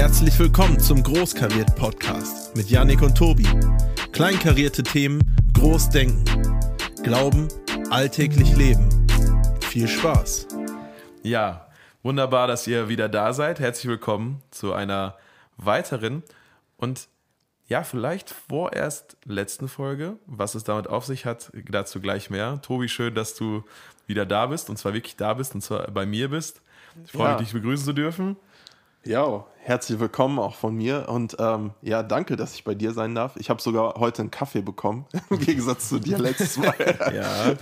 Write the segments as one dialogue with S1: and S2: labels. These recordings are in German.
S1: Herzlich willkommen zum Großkariert Podcast mit Yannick und Tobi. Kleinkarierte Themen, groß denken. Glauben, alltäglich leben. Viel Spaß.
S2: Ja, wunderbar, dass ihr wieder da seid. Herzlich willkommen zu einer weiteren und ja, vielleicht vorerst letzten Folge. Was es damit auf sich hat, dazu gleich mehr. Tobi, schön, dass du wieder da bist und zwar wirklich da bist und zwar bei mir bist. Ich freue
S1: Ja.
S2: mich, dich begrüßen zu dürfen.
S1: Ja, herzlich willkommen auch von mir und ähm, ja, danke, dass ich bei dir sein darf. Ich habe sogar heute einen Kaffee bekommen, im Gegensatz zu dir letztes Mal.
S2: Ja,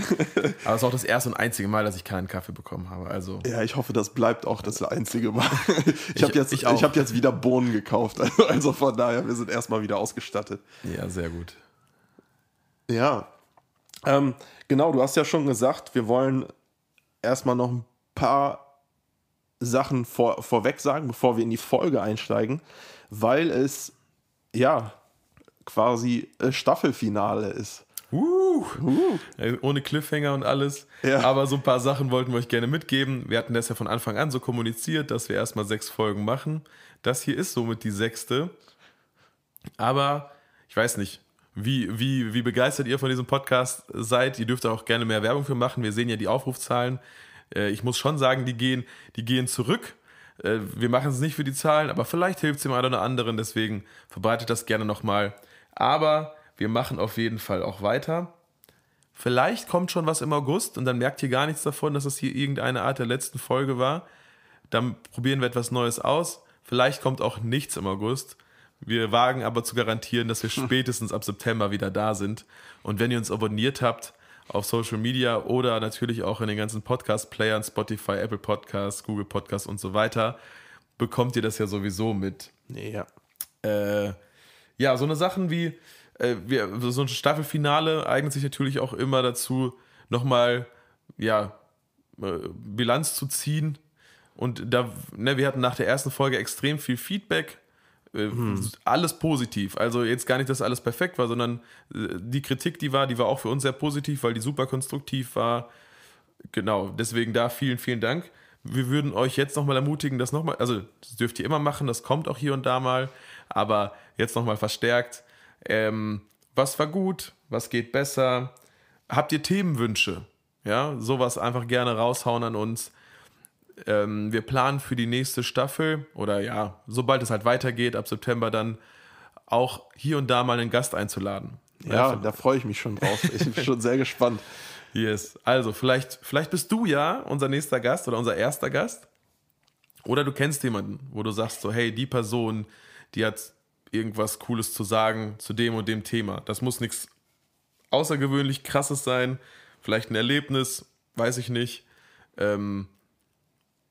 S2: aber es ist auch das erste und einzige Mal, dass ich keinen Kaffee bekommen habe. Also,
S1: Ja, ich hoffe, das bleibt auch das einzige Mal. Ich habe jetzt,
S2: ich
S1: ich hab jetzt wieder Bohnen gekauft. Also, also von daher, wir sind erstmal wieder ausgestattet.
S2: ja, sehr gut.
S1: Ja. Ähm, genau, du hast ja schon gesagt, wir wollen erstmal noch ein paar Sachen vor, vorweg sagen, bevor wir in die Folge einsteigen, weil es ja quasi äh, Staffelfinale ist.
S2: Uh, Äh, Ohne Cliffhanger und alles.
S1: Ja.
S2: Aber so ein paar Sachen wollten wir euch gerne mitgeben. Wir hatten das ja von Anfang an so kommuniziert, dass wir erstmal sechs Folgen machen. Das hier ist somit die sechste. Aber ich weiß nicht, wie, wie, wie begeistert ihr von diesem Podcast seid. Ihr dürft auch gerne mehr Werbung für machen. Wir sehen ja die Aufrufzahlen. Äh, Ich muss schon sagen, die gehen, die gehen zurück. Äh, Wir machen es nicht für die Zahlen, aber vielleicht hilft es dem einen oder anderen. Deswegen verbreitet das gerne nochmal. Aber wir machen auf jeden Fall auch weiter. Vielleicht kommt schon was im August und dann merkt ihr gar nichts davon, dass es hier irgendeine Art der letzten Folge war. Dann probieren wir etwas Neues aus. Vielleicht kommt auch nichts im August. Wir wagen aber zu garantieren, dass wir spätestens ab September wieder da sind. Und wenn ihr uns abonniert habt auf Social Media oder natürlich auch in den ganzen Podcast-Playern, Spotify, Apple Podcasts, Google Podcasts und so weiter, bekommt ihr das ja sowieso mit
S1: ja.
S2: äh, ja, so eine Sachen wie, äh, wir, so ein Staffelfinale eignet sich natürlich auch immer dazu, nochmal, ja, äh, Bilanz zu ziehen. Und da, ne, wir hatten nach der ersten Folge extrem viel Feedback. Äh, Alles positiv. Also jetzt gar nicht, dass alles perfekt war, sondern äh, die Kritik, die war, die war auch für uns sehr positiv, weil die super konstruktiv war. Genau, deswegen da vielen, vielen Dank. Wir würden euch jetzt nochmal ermutigen, das nochmal, also das dürft ihr immer machen, das kommt auch hier und da mal, aber jetzt nochmal verstärkt. Ähm, was war gut? Was geht besser? Habt ihr Themenwünsche? Ja, sowas einfach gerne raushauen an uns. Ähm, wir planen für die nächste Staffel oder ja, sobald es halt weitergeht, ab September dann auch hier und da mal einen Gast einzuladen.
S1: Ja, da freue ich mich schon drauf. Ich bin schon sehr gespannt.
S2: Yes. Also, vielleicht, vielleicht bist du ja unser nächster Gast oder unser erster Gast. Oder du kennst jemanden, wo du sagst so, hey, die Person, die hat irgendwas Cooles zu sagen zu dem und dem Thema. Das muss nichts außergewöhnlich krasses sein. Vielleicht ein Erlebnis, weiß ich nicht. Ähm,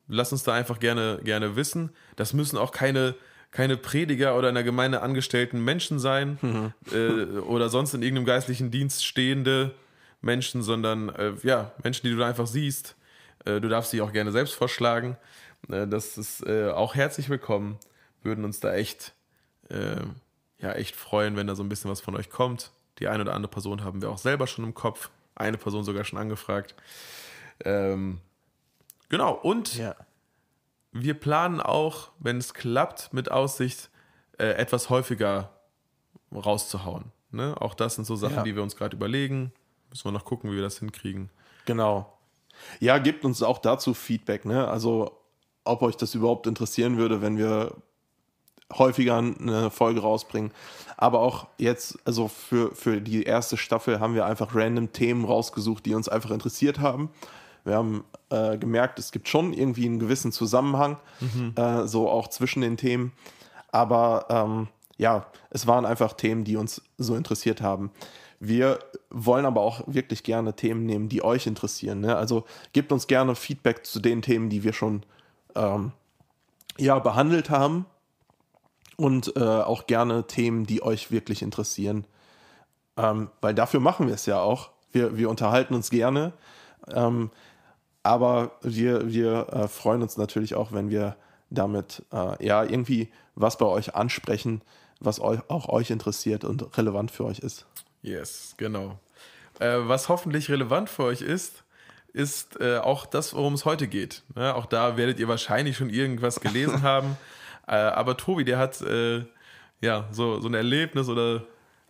S2: lass uns da einfach gerne, gerne wissen. Das müssen auch keine, keine Prediger oder in der Gemeinde angestellten Menschen sein äh, oder sonst in irgendeinem geistlichen Dienst stehende Menschen, sondern äh, ja, Menschen, die du da einfach siehst. Äh, du darfst sie auch gerne selbst vorschlagen. Äh, das ist äh, auch herzlich willkommen. Würden uns da echt, äh, ja, echt freuen, wenn da so ein bisschen was von euch kommt. Die eine oder andere Person haben wir auch selber schon im Kopf. Eine Person sogar schon angefragt. Ähm, genau, und
S1: Ja.
S2: wir planen auch, wenn es klappt, mit Aussicht, äh, etwas häufiger rauszuhauen. Ne? Auch das sind so Sachen,
S1: Ja.
S2: die wir uns gerade überlegen. Müssen wir noch gucken, wie wir das hinkriegen.
S1: Genau. Ja, gebt uns auch dazu Feedback, ne? Also, ob euch das überhaupt interessieren würde, wenn wir häufiger eine Folge rausbringen. Aber auch jetzt, also für, für die erste Staffel haben wir einfach random Themen rausgesucht, die uns einfach interessiert haben. Wir haben äh, gemerkt, es gibt schon irgendwie einen gewissen Zusammenhang, äh, so auch zwischen den Themen. Aber ähm, ja, es waren einfach Themen, die uns so interessiert haben. Wir wollen aber auch wirklich gerne Themen nehmen, die euch interessieren. Ne? Also gebt uns gerne Feedback zu den Themen, die wir schon ähm, ja, behandelt haben. Und äh, auch gerne Themen, die euch wirklich interessieren. Ähm, weil dafür machen wir es ja auch. Wir, wir unterhalten uns gerne. Ähm, aber wir, wir äh, freuen uns natürlich auch, wenn wir damit äh, ja irgendwie was bei euch ansprechen, was euch, auch euch interessiert und relevant für euch ist.
S2: Yes, genau. Äh, was hoffentlich relevant für euch ist, ist äh, auch das, worum es heute geht. Ja, auch da werdet ihr wahrscheinlich schon irgendwas gelesen haben. Äh, aber Tobi, der hat äh, ja so, so ein Erlebnis oder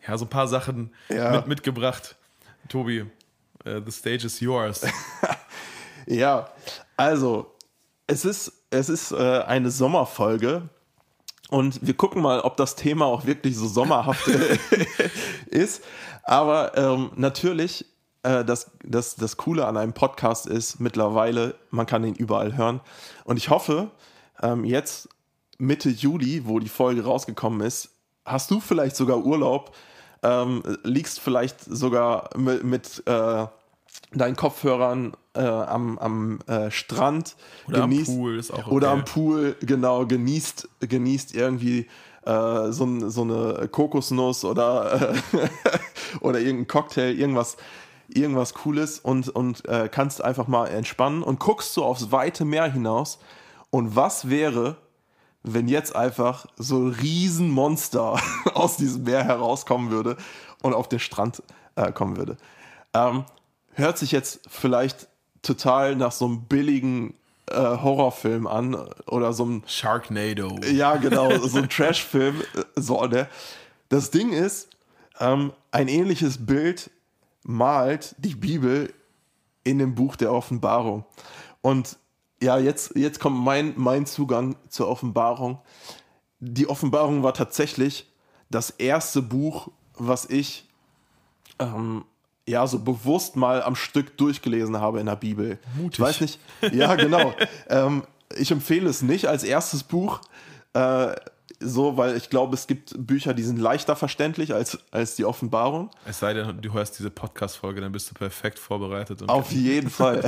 S2: ja, so ein paar Sachen
S1: Ja.
S2: mit, mitgebracht. Tobi, äh, the stage is yours.
S1: Ja, also es ist, es ist äh, eine Sommerfolge und wir gucken mal, ob das Thema auch wirklich so sommerhaft ist. Aber ähm, natürlich, äh, das, das, das Coole an einem Podcast ist mittlerweile, man kann ihn überall hören. Und ich hoffe, ähm, jetzt Mitte Juli, wo die Folge rausgekommen ist, hast du vielleicht sogar Urlaub, ähm, liegst vielleicht sogar mit, mit äh, deinen Kopfhörern äh, am, am äh, Strand
S2: Oder am Pool auch
S1: oder
S2: okay.
S1: am Pool genau genießt genießt irgendwie äh, so, so eine Kokosnuss oder oder irgendein Cocktail irgendwas irgendwas cooles und und äh, kannst einfach mal entspannen und guckst so aufs weite Meer hinaus und was wäre wenn jetzt einfach so ein Riesenmonster aus diesem Meer herauskommen würde und auf den Strand äh, kommen würde. Ähm, hört sich jetzt vielleicht total nach so einem billigen äh, Horrorfilm an oder so einem,
S2: Sharknado.
S1: ja genau, so ein Trashfilm. äh, So, ne? Das Ding ist, ähm, ein ähnliches Bild malt die Bibel in dem Buch der Offenbarung. Und ja, jetzt, jetzt kommt mein, mein Zugang zur Offenbarung. Die Offenbarung war tatsächlich das erste Buch, was ich ähm, ja so bewusst mal am Stück durchgelesen habe in der Bibel.
S2: Mutig.
S1: Ich weiß nicht, ja, genau. ähm, ich empfehle es nicht als erstes Buch. Äh, so, weil ich glaube, es gibt Bücher, die sind leichter verständlich als, als die Offenbarung.
S2: Es sei denn, du hörst diese Podcast-Folge, dann bist du perfekt vorbereitet.
S1: Auf jeden Fall.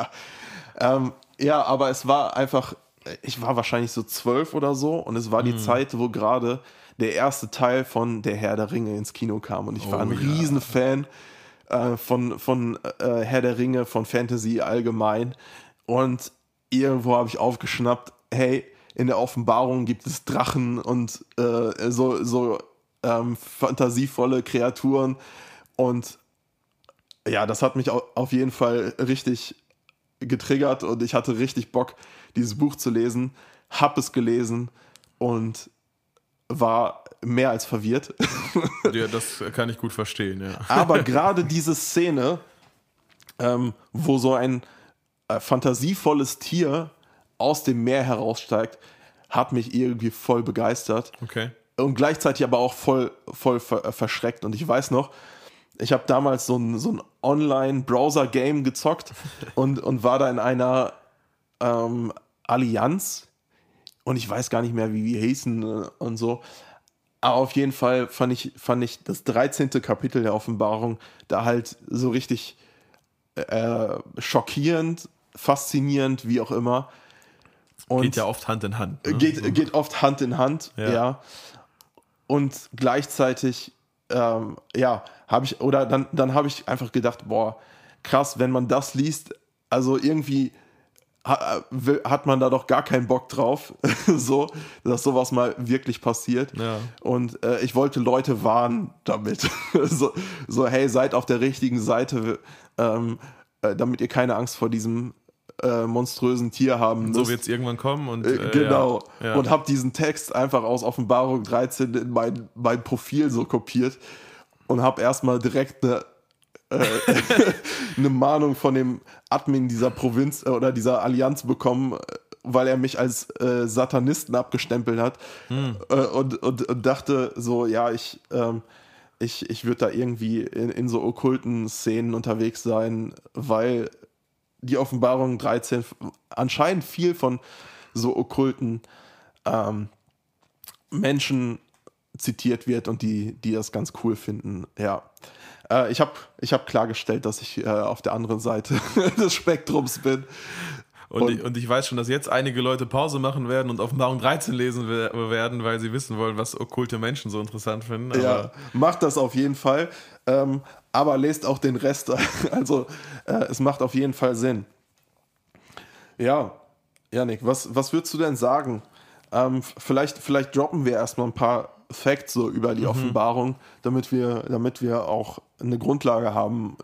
S1: ähm, ja, aber es war einfach, ich war wahrscheinlich so zwölf oder so und es war die Zeit, wo gerade der erste Teil von Der Herr der Ringe ins Kino kam und ich war
S2: Oh
S1: ein
S2: ja.
S1: Riesenfan äh, von, von äh, Herr der Ringe, von Fantasy allgemein. Und irgendwo habe ich aufgeschnappt, hey, in der Offenbarung gibt es Drachen und äh, so, so ähm, fantasievolle Kreaturen. Und ja, das hat mich au- auf jeden Fall richtig getriggert und ich hatte richtig Bock, dieses Buch zu lesen, hab es gelesen und war mehr als verwirrt.
S2: ja, das kann ich gut verstehen, ja.
S1: Aber gerade diese Szene, ähm, wo so ein äh, fantasievolles Tier aus dem Meer heraussteigt, hat mich irgendwie voll begeistert
S2: Okay.
S1: und gleichzeitig aber auch voll, voll ver äh, verschreckt. Und ich weiß noch, ich habe damals so ein, so ein Online-Browser-Game gezockt und, und war da in einer ähm, Allianz und ich weiß gar nicht mehr, wie die hießen äh, und so. Aber auf jeden Fall fand ich, fand ich das 13. Kapitel der Offenbarung da halt so richtig äh, schockierend, faszinierend, wie auch immer. Und
S2: Geht ja oft Hand in Hand. Ne?
S1: geht, geht oft Hand in Hand, ja.
S2: Ja.
S1: Und gleichzeitig, ähm, ja, habe ich, oder dann, dann habe ich einfach gedacht, boah, krass, wenn man das liest, also irgendwie hat man da doch gar keinen Bock drauf, so, dass sowas mal wirklich passiert.
S2: Ja.
S1: Und äh, ich wollte Leute warnen damit. so, so, hey, seid auf der richtigen Seite, ähm, äh, damit ihr keine Angst vor diesem äh, monströsen Tier haben
S2: So
S1: müsst.
S2: wird es irgendwann kommen und
S1: Äh,
S2: äh,
S1: genau.
S2: Ja, ja.
S1: Und habe diesen Text einfach aus Offenbarung 13 in mein, mein Profil so kopiert und habe erstmal direkt eine, äh, eine Mahnung von dem Admin dieser Provinz äh, oder dieser Allianz bekommen, äh, weil er mich als äh, Satanisten abgestempelt hat
S2: Hm.
S1: äh, und, und, und dachte so, ja, ich, ähm, ich, ich würde da irgendwie in, in so okkulten Szenen unterwegs sein, weil die Offenbarung 13 f- anscheinend viel von so okkulten ähm, Menschen zitiert wird und die, die das ganz cool finden. Ja. Äh, ich habe ich hab klargestellt, dass ich äh, auf der anderen Seite des Spektrums bin.
S2: Und,
S1: Und-
S2: ich, und ich weiß schon, dass jetzt einige Leute Pause machen werden und Offenbarung 13 lesen wer- werden, weil sie wissen wollen, was okkulte Menschen so interessant finden. Aber
S1: Ja, macht das auf jeden Fall. Ähm, aber lest auch den Rest. Also, äh, es macht auf jeden Fall Sinn. Ja, Janik, was, was würdest du denn sagen? Ähm, vielleicht, vielleicht droppen wir erstmal ein paar Facts so über die
S2: Mhm.
S1: Offenbarung, damit wir, damit wir auch eine Grundlage haben,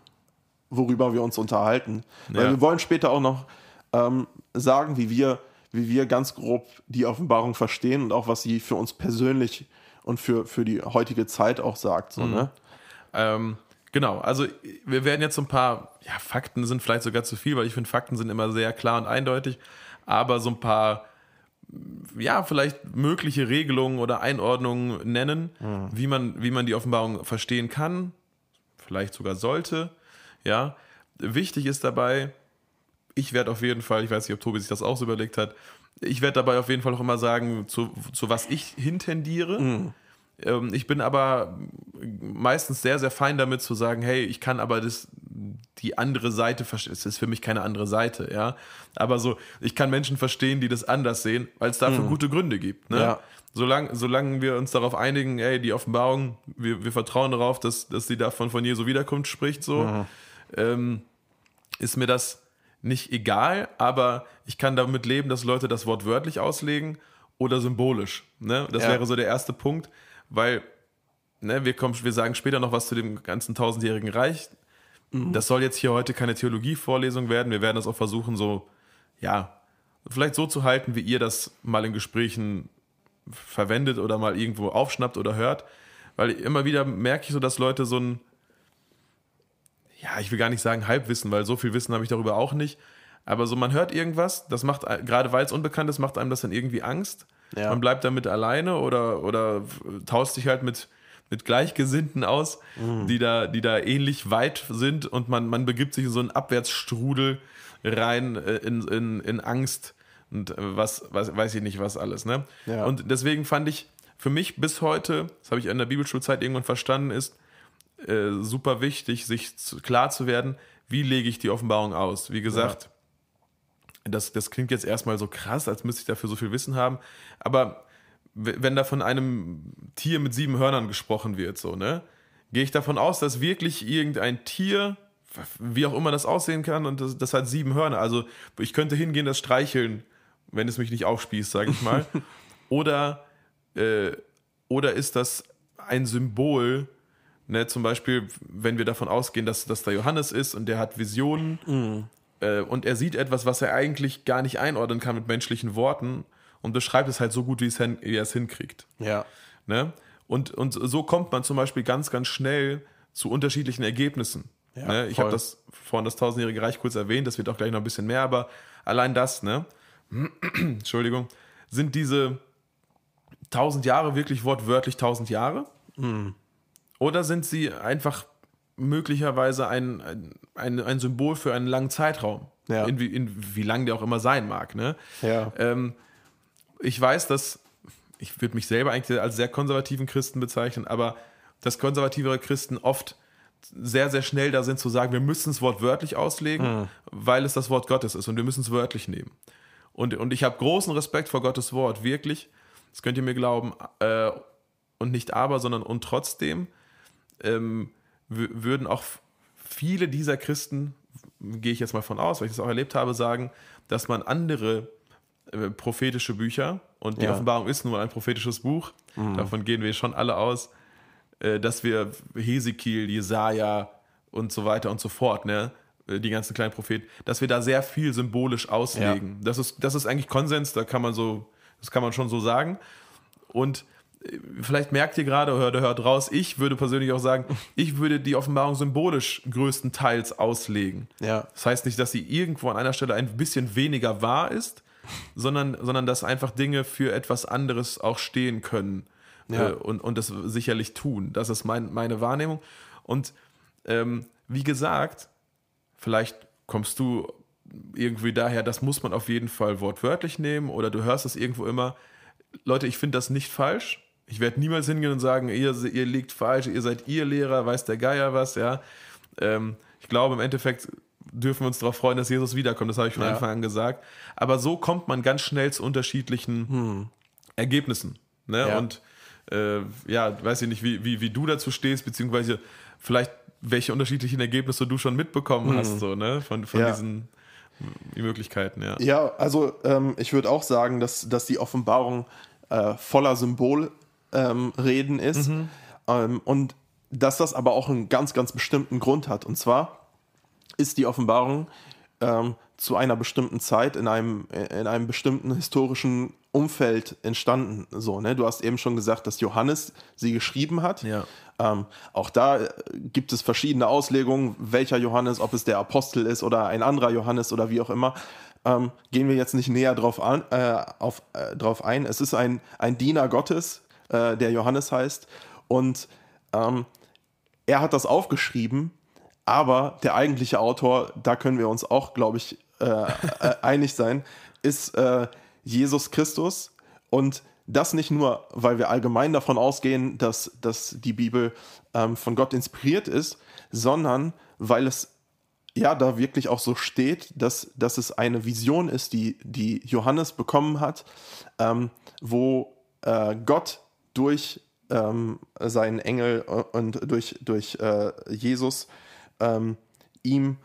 S1: worüber wir uns unterhalten. Weil
S2: Ja.
S1: wir wollen später auch noch ähm, sagen, wie wir, wie wir ganz grob die Offenbarung verstehen und auch was sie für uns persönlich und für, für die heutige Zeit auch sagt. So, ne?
S2: Ähm, genau, also wir werden jetzt so ein paar, ja, Fakten sind vielleicht sogar zu viel, weil ich finde, Fakten sind immer sehr klar und eindeutig, aber so ein paar, ja, vielleicht mögliche Regelungen oder Einordnungen nennen, wie, man, wie man die Offenbarung verstehen kann, vielleicht sogar sollte, ja. Wichtig ist dabei, ich werde auf jeden Fall, ich weiß nicht, ob Tobi sich das auch so überlegt hat, ich werde dabei auf jeden Fall auch immer sagen, zu, zu was ich hintendiere. Ähm, ich bin aber meistens sehr, sehr fein damit zu sagen, hey, ich kann aber das, die andere Seite verstehen. Es ist für mich keine andere Seite, ja. Aber so, ich kann Menschen verstehen, die das anders sehen, weil es dafür gute Gründe gibt. Ne?
S1: Ja.
S2: Solange, solange wir uns darauf einigen, ey, die Offenbarung, wir, wir vertrauen darauf, dass, dass sie davon von Jesu Wiederkunft spricht, so, ähm, ist mir das nicht egal, aber ich kann damit leben, dass Leute das Wort wörtlich auslegen oder symbolisch. Ne? Das
S1: Ja.
S2: wäre so der erste Punkt, weil ne, wir, kommen, wir sagen später noch was zu dem ganzen tausendjährigen Reich. Das soll jetzt hier heute keine Theologievorlesung werden. Wir werden das auch versuchen, so, ja, vielleicht so zu halten, wie ihr das mal in Gesprächen verwendet oder mal irgendwo aufschnappt oder hört. Weil immer wieder merke ich so, dass Leute so ein, ja, ich will gar nicht sagen Halbwissen, weil so viel Wissen habe ich darüber auch nicht. Aber so, man hört irgendwas, das macht, gerade weil es unbekannt ist, macht einem das dann irgendwie Angst.
S1: Ja.
S2: Man bleibt damit alleine oder, oder tauscht sich halt mit, mit Gleichgesinnten aus, die, da, die da ähnlich weit sind und man, man begibt sich in so einen Abwärtsstrudel rein äh, in, in, in Angst und äh, was, was weiß ich nicht, was alles. Ne?
S1: Ja.
S2: Und deswegen fand ich für mich bis heute, das habe ich in der Bibelschulzeit irgendwann verstanden, ist äh, super wichtig, sich zu, klar zu werden, wie lege ich die Offenbarung aus. Wie gesagt, das, das klingt jetzt erstmal so krass, als müsste ich dafür so viel Wissen haben, aber wenn da von einem Tier mit sieben Hörnern gesprochen wird, so, ne, gehe ich davon aus, dass wirklich irgendein Tier, wie auch immer das aussehen kann, und das, das hat sieben Hörner. Also ich könnte hingehen, das streicheln, wenn es mich nicht aufspießt, sage ich mal. oder, äh, oder ist das ein Symbol, ne, zum Beispiel, wenn wir davon ausgehen, dass das da Johannes ist und der hat Visionen äh, und er sieht etwas, was er eigentlich gar nicht einordnen kann mit menschlichen Worten und beschreibt es halt so gut, wie es hin- wie er es hinkriegt.
S1: Ja.
S2: Ne? Und, und so kommt man zum Beispiel ganz, ganz schnell zu unterschiedlichen Ergebnissen.
S1: Ja,
S2: ne? Ich habe das vorhin das tausendjährige Reich kurz erwähnt, das wird auch gleich noch ein bisschen mehr, aber allein das, ne? Entschuldigung, sind diese tausend Jahre wirklich wortwörtlich tausend Jahre?
S1: Mhm.
S2: Oder sind sie einfach möglicherweise ein, ein, ein, ein Symbol für einen langen Zeitraum?
S1: Ja.
S2: In, wie, in wie lang der auch immer sein mag, ne?
S1: Ja.
S2: Ähm, ich weiß, dass ich würde mich selber eigentlich als sehr konservativen Christen bezeichnen, aber dass konservativere Christen oft sehr, sehr schnell da sind zu sagen, wir müssen es wortwörtlich auslegen, weil es das Wort Gottes ist und wir müssen es wörtlich nehmen. Und, und ich habe großen Respekt vor Gottes Wort, wirklich. Das könnt ihr mir glauben. Äh, und nicht aber, sondern und trotzdem ähm, würden auch viele dieser Christen, gehe ich jetzt mal von aus, weil ich das auch erlebt habe, sagen, dass man andere äh, prophetische Bücher, und die
S1: Ja.
S2: Offenbarung ist nun mal ein prophetisches Buch, davon gehen wir schon alle aus, äh, dass wir Hesekiel, Jesaja und so weiter und so fort, ne, äh, die ganzen kleinen Propheten, dass wir da sehr viel symbolisch auslegen. Das, ist, das ist eigentlich Konsens, da kann man so, das kann man schon so sagen. Und vielleicht merkt ihr gerade oder hört raus, ich würde persönlich auch sagen, ich würde die Offenbarung symbolisch größtenteils auslegen.
S1: Ja.
S2: Das heißt nicht, dass sie irgendwo an einer Stelle ein bisschen weniger wahr ist, sondern, sondern dass einfach Dinge für etwas anderes auch stehen können
S1: Ja.
S2: äh, und, und das sicherlich tun. Das ist mein, meine Wahrnehmung. Und ähm, wie gesagt, vielleicht kommst du irgendwie daher, das muss man auf jeden Fall wortwörtlich nehmen oder du hörst es irgendwo immer. Leute, ich finde das nicht falsch. Ich werde niemals hingehen und sagen, ihr, ihr liegt falsch, ihr seid ihr Lehrer, weiß der Geier was, ja. Ähm, ich glaube, im Endeffekt dürfen wir uns darauf freuen, dass Jesus wiederkommt. Das habe ich von
S1: Ja.
S2: Anfang an gesagt. Aber so kommt man ganz schnell zu unterschiedlichen Ergebnissen. Ne?
S1: Ja.
S2: Und äh, ja, weiß ich nicht, wie, wie, wie du dazu stehst, beziehungsweise vielleicht welche unterschiedlichen Ergebnisse du schon mitbekommen hast, so, ne? Von, von
S1: Ja.
S2: diesen die Möglichkeiten, ja.
S1: Ja, also ähm, ich würde auch sagen, dass, dass die Offenbarung äh, voller Symbolreden ähm, ist ähm, und dass das aber auch einen ganz, ganz bestimmten Grund hat. Und zwar ist die Offenbarung ähm, zu einer bestimmten Zeit in einem, in einem bestimmten historischen Umfeld entstanden. So, ne? Du hast eben schon gesagt, dass Johannes sie geschrieben hat.
S2: Ja.
S1: Ähm, auch da äh, gibt es verschiedene Auslegungen, welcher Johannes, ob es der Apostel ist oder ein anderer Johannes oder wie auch immer. Ähm, gehen wir jetzt nicht näher drauf, an, äh, auf, äh, drauf ein. Es ist ein, ein Diener Gottes, äh, der Johannes heißt. Und ähm, er hat das aufgeschrieben, aber der eigentliche Autor, da können wir uns auch, glaube ich, äh, äh, einig sein, ist Jesus Christus. Und das nicht nur, weil wir allgemein davon ausgehen, dass, dass die Bibel ähm, von Gott inspiriert ist, sondern weil es ja da wirklich auch so steht, dass, dass es eine Vision ist, die, die Johannes bekommen hat, ähm, wo äh, Gott durch ähm, seinen Engel und durch, durch äh, Jesus ähm, ihm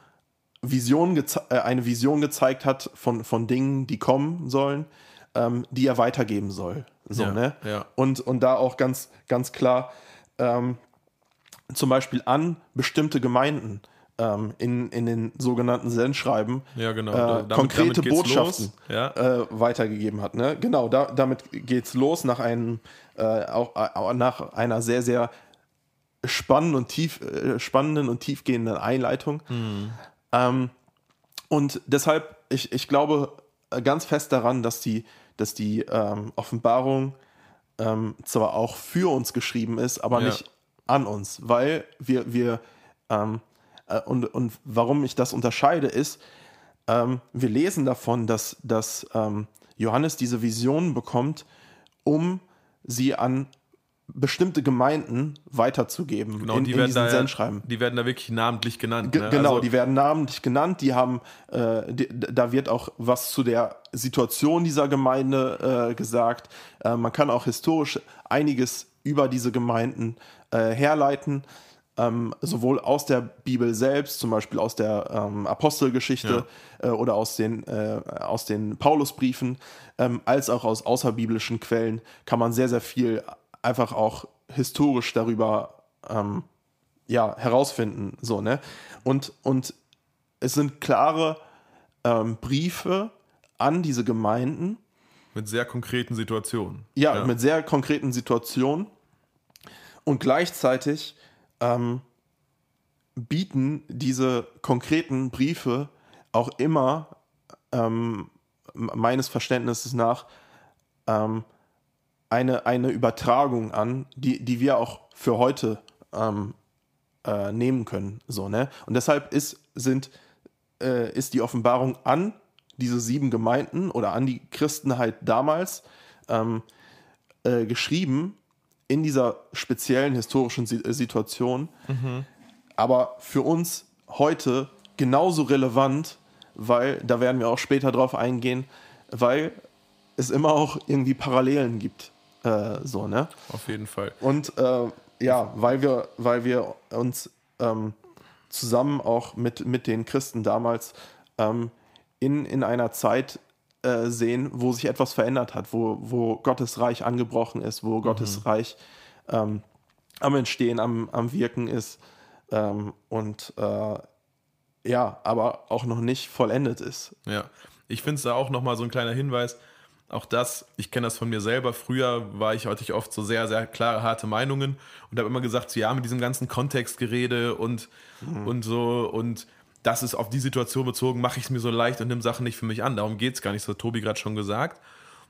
S1: Vision äh, eine Vision gezeigt hat von, von Dingen, die kommen sollen, ähm, die er weitergeben soll. So,
S2: Ja,
S1: ne?
S2: ja.
S1: Und, und da auch ganz, ganz klar ähm, zum Beispiel an bestimmte Gemeinden ähm, in, in den sogenannten Sendschreiben
S2: Ja, genau.
S1: äh,
S2: Damit-
S1: konkrete
S2: damit
S1: Botschaften.
S2: Ja.
S1: äh, weitergegeben hat. Ne? Genau, da, damit geht's los nach einem äh, auch, auch nach einer sehr, sehr spannenden und tief, äh, spannenden und tiefgehenden Einleitung. Ähm, und deshalb, ich, ich glaube äh, ganz fest daran, dass die, dass die ähm, Offenbarung ähm, zwar auch für uns geschrieben ist, aber
S2: Ja.
S1: nicht an uns, weil wir, wir ähm, äh, und, und warum ich das unterscheide, ist, ähm, wir lesen davon, dass, dass ähm, Johannes diese Visionen bekommt, um sie an bestimmte Gemeinden weiterzugeben
S2: Genau,
S1: in,
S2: die,
S1: in
S2: werden
S1: diesen
S2: da,
S1: Sendschreiben.
S2: die werden da wirklich namentlich genannt.
S1: Ge-
S2: ne?
S1: Genau,
S2: also,
S1: die werden namentlich genannt, die haben, äh, die, da wird auch was zu der Situation dieser Gemeinde äh, gesagt. Äh, man kann auch historisch einiges über diese Gemeinden äh, herleiten, ähm, sowohl aus der Bibel selbst, zum Beispiel aus der ähm, Apostelgeschichte äh, oder aus den, äh, aus den Paulusbriefen, ähm, als auch aus außerbiblischen Quellen kann man sehr, sehr viel einfach auch historisch darüber ähm, ja, herausfinden. So, ne? Und, und es sind klare ähm, Briefe an diese Gemeinden,
S2: mit sehr konkreten Situationen.
S1: ja, mit sehr konkreten Situationen. Und gleichzeitig ähm, bieten diese konkreten Briefe auch immer ähm, meines Verständnisses nach ähm, eine, eine Übertragung an, die, die wir auch für heute ähm, äh, nehmen können. So, ne? Und deshalb ist, sind, äh, ist die Offenbarung an diese sieben Gemeinden oder an die Christen halt damals ähm, äh, geschrieben in dieser speziellen historischen Si- äh, Situation, aber für uns heute genauso relevant, weil, da werden wir auch später drauf eingehen, weil es immer auch irgendwie Parallelen gibt. Äh, so, ne?
S2: Auf jeden Fall.
S1: Und äh, ja, weil wir, weil wir uns ähm, zusammen auch mit, mit den Christen damals ähm, in, in einer Zeit äh, sehen, wo sich etwas verändert hat, wo, wo Gottes Reich angebrochen ist, wo Gottes Reich ähm, am Entstehen, am, am Wirken ist ähm, und äh, ja, aber auch noch nicht vollendet ist.
S2: Ja, ich finde es da auch nochmal so ein kleiner Hinweis. Auch das, ich kenne das von mir selber. Früher war ich heute oft so sehr, sehr klare, harte Meinungen und habe immer gesagt, so, ja, mit diesem ganzen Kontextgerede und, und so und das ist auf die Situation bezogen, mache ich es mir so leicht und nimm Sachen nicht für mich an. Darum geht es gar nicht, das hat Tobi gerade schon gesagt.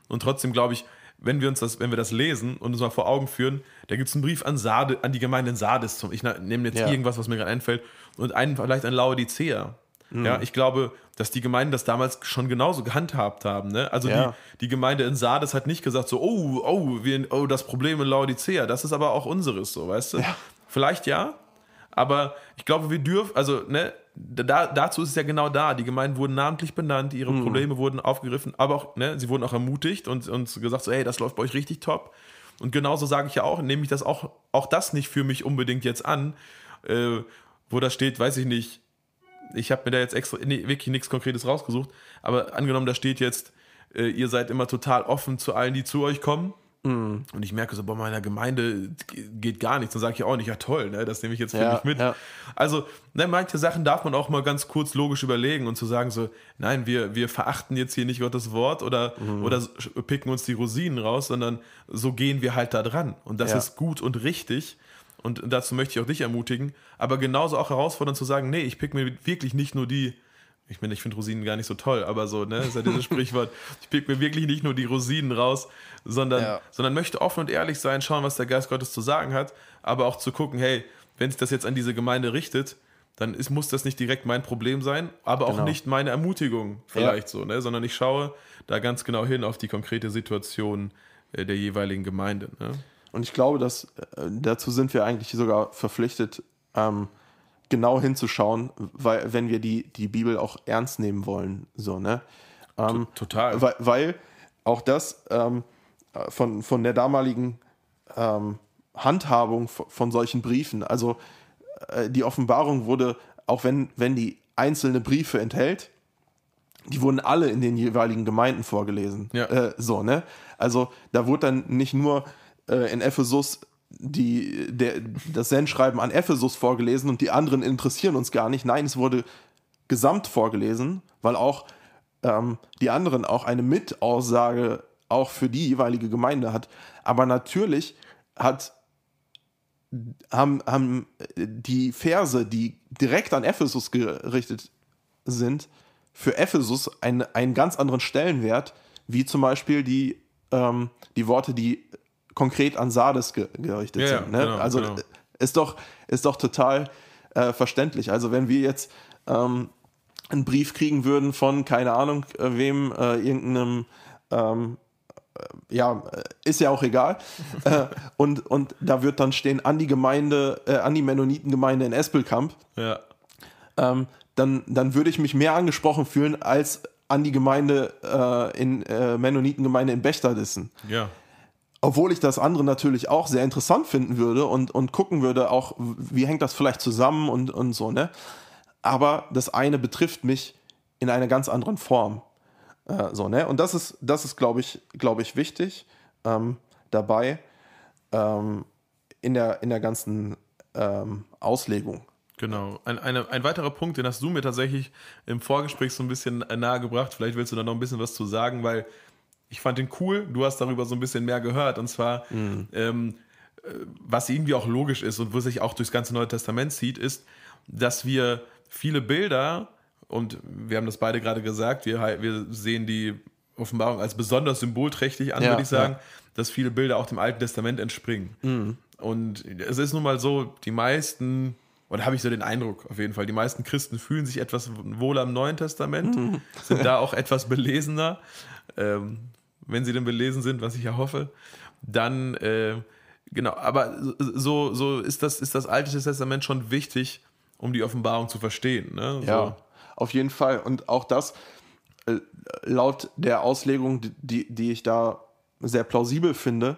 S2: Und trotzdem glaube ich, wenn wir uns das, wenn wir das lesen und uns mal vor Augen führen, da gibt es einen Brief an Sade, an die Gemeinde in Sardes. Zum, ich nehme jetzt
S1: Ja.
S2: irgendwas, was mir gerade einfällt, und einen vielleicht an Laodicea.
S1: Mhm.
S2: Ja, ich glaube, dass die Gemeinden das damals schon genauso gehandhabt haben. Ne? Also
S1: Ja.
S2: die, die Gemeinde in Sardes hat nicht gesagt so, oh, oh, wir, oh, das Problem in Laodicea, das ist aber auch unseres, so, weißt du? Vielleicht ja, aber ich glaube, wir dürfen, also, ne, da, dazu ist es ja genau da. Die Gemeinden wurden namentlich benannt, ihre
S1: Mhm.
S2: Probleme wurden aufgegriffen, aber auch, ne, sie wurden auch ermutigt und, und gesagt, so, hey, das läuft bei euch richtig top. Und genauso sage ich ja auch, nehme ich das auch, auch das nicht für mich unbedingt jetzt an, äh, wo da steht, weiß ich nicht, ich habe mir da jetzt extra nee, wirklich nichts Konkretes rausgesucht, aber angenommen, da steht jetzt, äh, ihr seid immer total offen zu allen, die zu euch kommen. Und ich merke so, bei meiner Gemeinde geht gar nichts. Dann sage ich auch nicht, ja toll, ne, das nehme ich jetzt für
S1: Ja,
S2: mich mit.
S1: ja.
S2: Also, ne, manche Sachen darf man auch mal ganz kurz logisch überlegen und zu sagen so, nein, wir, wir verachten jetzt hier nicht Gottes Wort oder,
S1: Mhm.
S2: oder picken uns die Rosinen raus, sondern so gehen wir halt da dran. Und das
S1: Ja.
S2: ist gut und richtig. Und dazu möchte ich auch dich ermutigen. Aber genauso auch herausfordern zu sagen, nee, ich pick mir wirklich nicht nur die, ich meine, ich finde Rosinen gar nicht so toll, aber so, ne, ist ja dieses Sprichwort, ich pick mir wirklich nicht nur die Rosinen raus, sondern,
S1: Ja.
S2: sondern möchte offen und ehrlich sein, schauen, was der Geist Gottes zu sagen hat, aber auch zu gucken, hey, wenn sich das jetzt an diese Gemeinde richtet, dann ist, muss das nicht direkt mein Problem sein, aber auch
S1: Genau.
S2: nicht meine Ermutigung vielleicht so, ne, sondern ich schaue da ganz genau hin auf die konkrete Situation äh, der jeweiligen Gemeinde. Ne?
S1: Und ich glaube, dass äh, dazu sind wir eigentlich sogar verpflichtet, ähm, genau hinzuschauen, weil wenn wir die, die Bibel auch ernst nehmen wollen, so, ne? Ähm,
S2: Total.
S1: weil, weil auch das ähm, von, von der damaligen ähm, Handhabung von, von solchen Briefen, also äh, die Offenbarung wurde, auch wenn, wenn die einzelne Briefe enthält, die wurden alle in den jeweiligen Gemeinden vorgelesen.
S2: Ja.
S1: Äh, so, ne? Also da wurde dann nicht nur äh, in Ephesus die, der, das Sendschreiben an Ephesus vorgelesen und die anderen interessieren uns gar nicht. Nein, es wurde gesamt vorgelesen, weil auch ähm, die anderen auch eine Mitaussage auch für die jeweilige Gemeinde hat. Aber natürlich hat, haben, haben die Verse, die direkt an Ephesus gerichtet sind, für Ephesus einen, einen ganz anderen Stellenwert, wie zum Beispiel die, ähm, die Worte, die konkret an Sardes ge gerichtet
S2: Ja,
S1: sind. Ne?
S2: genau,
S1: also
S2: genau.
S1: ist doch, ist doch total äh, verständlich. Also wenn wir jetzt ähm, einen Brief kriegen würden von, keine Ahnung, äh, wem, äh, irgendeinem, ähm, äh, ja, äh, ist ja auch egal. äh, und, und da wird dann stehen an die Gemeinde, äh, an die Mennonitengemeinde in Espelkamp,
S2: Ja.
S1: ähm, dann, dann würde ich mich mehr angesprochen fühlen als an die Gemeinde äh, in äh, Mennonitengemeinde in Bechterdissen.
S2: Ja.
S1: Obwohl ich das andere natürlich auch sehr interessant finden würde und, und gucken würde, auch wie hängt das vielleicht zusammen und, und so, ne? Aber das eine betrifft mich in einer ganz anderen Form. Äh, so, ne? Und das ist, das ist glaube ich, glaube ich, wichtig ähm, dabei ähm, in, der, in der ganzen ähm, Auslegung.
S2: Genau. Ein, eine, ein weiterer Punkt, den hast du mir tatsächlich im Vorgespräch so ein bisschen nahegebracht. Vielleicht willst du da noch ein bisschen was zu sagen, weil ich fand den cool. Du hast darüber so ein bisschen mehr gehört. Und zwar, ähm, äh, was irgendwie auch logisch ist und wo sich auch durchs ganze Neue Testament zieht, ist, dass wir viele Bilder, und wir haben das beide gerade gesagt, wir, wir sehen die Offenbarung als besonders symbolträchtig an,
S1: Ja,
S2: würde ich sagen,
S1: ja.
S2: dass viele Bilder auch dem Alten Testament entspringen. Und es ist nun mal so, die meisten, oder habe ich so den Eindruck auf jeden Fall, die meisten Christen fühlen sich etwas wohler im Neuen Testament, sind da auch etwas belesener, ähm, wenn sie denn belesen sind, was ich ja hoffe. Dann, äh, genau, aber so, so ist, das, ist das Alte Testament schon wichtig, um die Offenbarung zu verstehen. Ne? So.
S1: Ja, auf jeden Fall. Und auch das, äh, laut der Auslegung, die, die ich da sehr plausibel finde,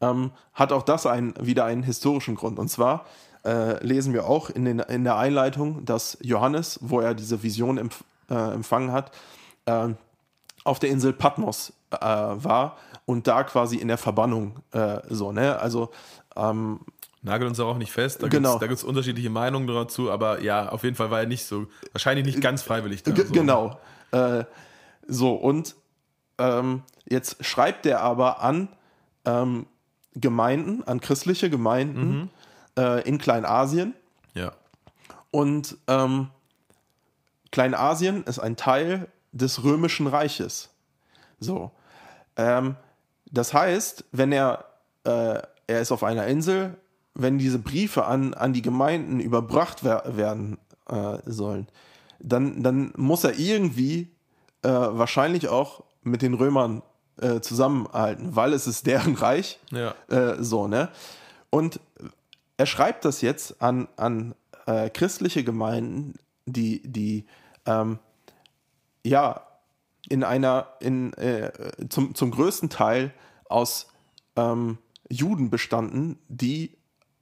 S1: ähm, hat auch das ein, wieder einen historischen Grund. Und zwar äh, lesen wir auch in, den, in der Einleitung, dass Johannes, wo er diese Vision empf äh, empfangen hat, äh, auf der Insel Patmos äh, war und da quasi in der Verbannung äh, so, ne? Also ähm,
S2: Nagel uns auch nicht fest, da
S1: Genau.
S2: gibt es unterschiedliche Meinungen dazu, aber ja, auf jeden Fall war er nicht so, wahrscheinlich nicht ganz freiwillig da.
S1: G
S2: so.
S1: Genau. Äh, so, und ähm, jetzt schreibt er aber an ähm, Gemeinden, an christliche Gemeinden äh, in Kleinasien.
S2: Ja.
S1: Und ähm, Kleinasien ist ein Teil des römischen Reiches. So. Ähm, das heißt, wenn er, äh, er ist auf einer Insel, wenn diese Briefe an, an die Gemeinden überbracht wer werden äh, sollen, dann, dann muss er irgendwie äh, wahrscheinlich auch mit den Römern äh, zusammenhalten, weil es ist deren Reich.
S2: Ja.
S1: Äh, so, ne? Und er schreibt das jetzt an, an äh, christliche Gemeinden, die, die ähm, ja in einer, in, äh, zum, zum größten Teil aus ähm, Juden bestanden, die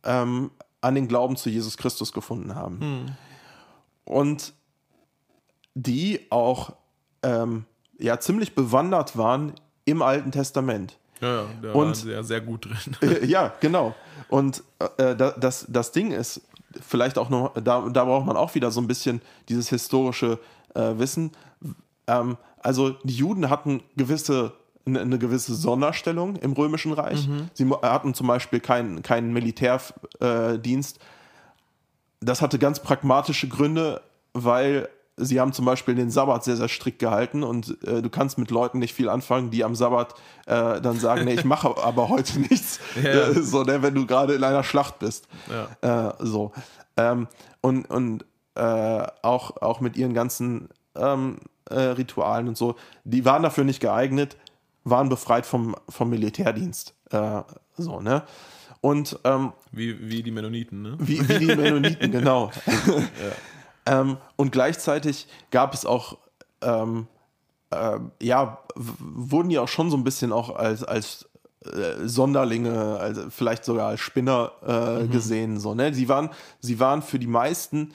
S1: ähm, an den Glauben zu Jesus Christus gefunden haben. Und die auch ähm, ja ziemlich bewandert waren im Alten Testament.
S2: Ja, ja da
S1: Und-
S2: waren sie ja sehr gut drin.
S1: Äh, ja, genau. Und äh, da- das, das Ding ist, vielleicht auch noch, da, da braucht man auch wieder so ein bisschen dieses historische äh, Wissen. Ähm, also die Juden hatten gewisse, eine, eine gewisse Sonderstellung im Römischen Reich. Sie mo- hatten zum Beispiel keinen keinen Militärdienst. Äh, das hatte ganz pragmatische Gründe, weil sie haben zum Beispiel den Sabbat sehr, sehr strikt gehalten und äh, du kannst mit Leuten nicht viel anfangen, die am Sabbat äh, dann sagen, nee, ich mache aber heute nichts.
S2: Ja, ja.
S1: Äh, so, ne, wenn du gerade in einer Schlacht bist. Äh, so. Ähm, und und äh, auch, auch mit ihren ganzen ähm, äh, Ritualen und so, die waren dafür nicht geeignet, waren befreit vom, vom Militärdienst. Äh, so, ne? Und ähm,
S2: Wie, wie die Mennoniten, ne?
S1: wie, wie die Mennoniten, genau. ähm, und gleichzeitig gab es auch, ähm, ähm, ja, wurden die auch schon so ein bisschen auch als, als äh, Sonderlinge, also vielleicht sogar als Spinner äh, gesehen. So, ne? sie, waren, sie waren für die meisten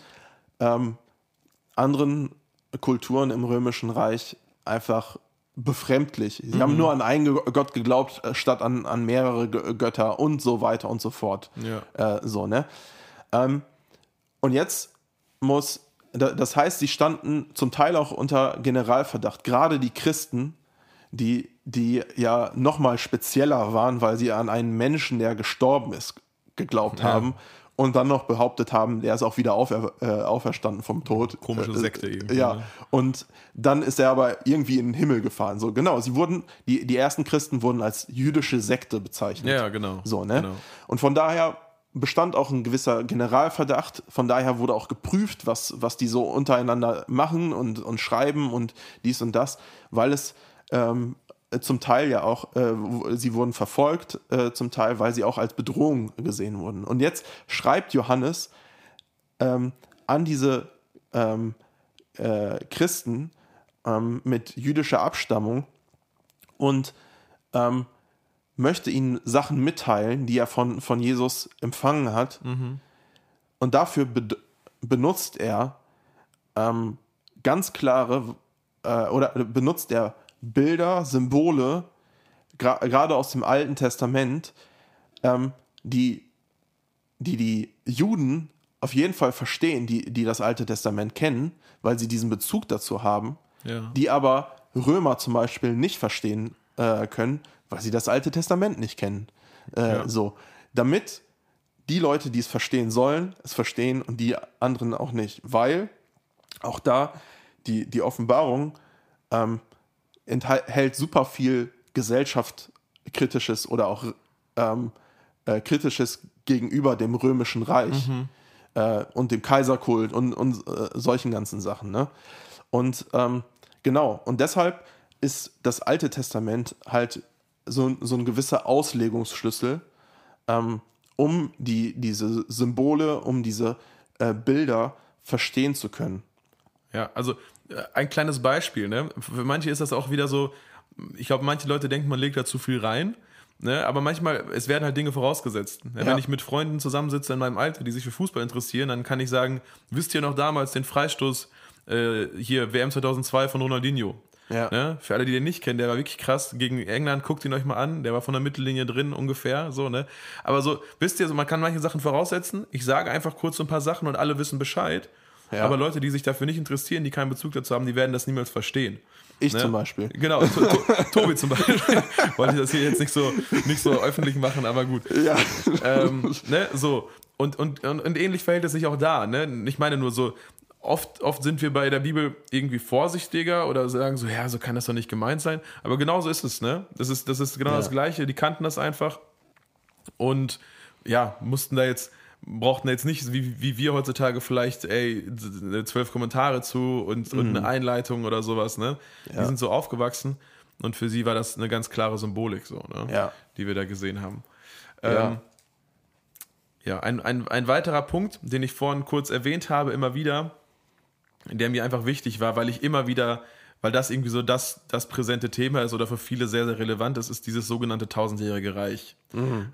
S1: ähm, anderen Kulturen im Römischen Reich einfach befremdlich. Sie haben nur an einen Gott geglaubt, äh, statt an, an mehrere Gö- Götter und so weiter und so fort.
S2: Ja.
S1: Äh, so, ne? Ähm, und jetzt muss, da- das heißt, sie standen zum Teil auch unter Generalverdacht. Gerade die Christen, die, die ja nochmal spezieller waren, weil sie an einen Menschen, der gestorben ist, geglaubt haben und dann noch behauptet haben, der ist auch wieder aufer, äh, auferstanden vom Tod.
S2: Komische
S1: Äh,
S2: Sekte irgendwie,
S1: Ja,
S2: ne?
S1: und dann ist er aber irgendwie in den Himmel gefahren. So, genau, sie wurden, die, die ersten Christen wurden als jüdische Sekte bezeichnet.
S2: Ja, genau.
S1: So, ne?
S2: Genau.
S1: Und von daher bestand auch ein gewisser Generalverdacht. Von daher wurde auch geprüft, was, was die so untereinander machen und, und schreiben und dies und das, weil es ähm, zum Teil ja auch, äh, sie wurden verfolgt, äh, zum Teil, weil sie auch als Bedrohung gesehen wurden. Und jetzt schreibt Johannes ähm, an diese ähm, äh, Christen ähm, mit jüdischer Abstammung und ähm, möchte ihnen Sachen mitteilen, die er von, von Jesus empfangen hat. Und dafür be benutzt er ähm, ganz klare äh, oder benutzt er Bilder, Symbole, gerade aus dem Alten Testament, ähm, die, die die Juden auf jeden Fall verstehen, die, die das Alte Testament kennen, weil sie diesen Bezug dazu haben,
S2: Ja.
S1: die aber Römer zum Beispiel nicht verstehen äh, können, weil sie das Alte Testament nicht kennen. Äh,
S2: Ja.
S1: So, damit die Leute, die es verstehen sollen, es verstehen und die anderen auch nicht, weil auch da die, die Offenbarung ähm, enthält super viel gesellschaftskritisches oder auch ähm, äh, kritisches gegenüber dem römischen Reich äh, und dem Kaiserkult und, und äh, solchen ganzen Sachen. Ne? Und ähm, genau, und deshalb ist das Alte Testament halt so, so ein gewisser Auslegungsschlüssel, ähm, um die, diese Symbole, um diese äh, Bilder verstehen zu können.
S2: Ja, also ein kleines Beispiel, ne? Für manche ist das auch wieder so, ich glaube, manche Leute denken, man legt da zu viel rein. Ne, aber manchmal, es werden halt Dinge vorausgesetzt. Ja,
S1: Ja.
S2: Wenn ich mit Freunden zusammensitze in meinem Alter, die sich für Fußball interessieren, dann kann ich sagen, wisst ihr noch damals den Freistoß äh, hier WM 2002 von Ronaldinho?
S1: Ja.
S2: Ne? Für alle, die den nicht kennen, der war wirklich krass gegen England. Guckt ihn euch mal an. Der war von der Mittellinie drin ungefähr. So, ne? Aber so, wisst ihr, so, man kann manche Sachen voraussetzen. Ich sage einfach kurz so ein paar Sachen und alle wissen Bescheid.
S1: Ja.
S2: Aber Leute, die sich dafür nicht interessieren, die keinen Bezug dazu haben, die werden das niemals verstehen.
S1: Ich
S2: Ne?
S1: zum Beispiel.
S2: Genau, to to Tobi zum Beispiel. Wollte ich das hier jetzt nicht so, nicht so öffentlich machen, aber gut.
S1: Ja.
S2: Ähm, ne, so. Und, und, und, und ähnlich verhält es sich auch da. Ne? Ich meine nur so, oft, oft sind wir bei der Bibel irgendwie vorsichtiger oder sagen so, ja, so kann das doch nicht gemeint sein. Aber genauso ist es, ne? Das ist, das ist genau
S1: Ja.
S2: das Gleiche. Die kannten das einfach und ja, mussten da jetzt, brauchten jetzt nicht, wie, wie wir heutzutage vielleicht, ey, zwölf Kommentare zu und, und
S1: Mhm.
S2: eine Einleitung oder sowas, ne? Die sind so aufgewachsen und für sie war das eine ganz klare Symbolik, so, ne?
S1: Ja.
S2: Die wir da gesehen haben.
S1: Ja.
S2: Ähm, ja, ein, ein, ein weiterer Punkt, den ich vorhin kurz erwähnt habe, immer wieder, der mir einfach wichtig war, weil ich immer wieder, weil das irgendwie so das, das präsente Thema ist oder für viele sehr, sehr relevant ist, ist dieses sogenannte tausendjährige Reich.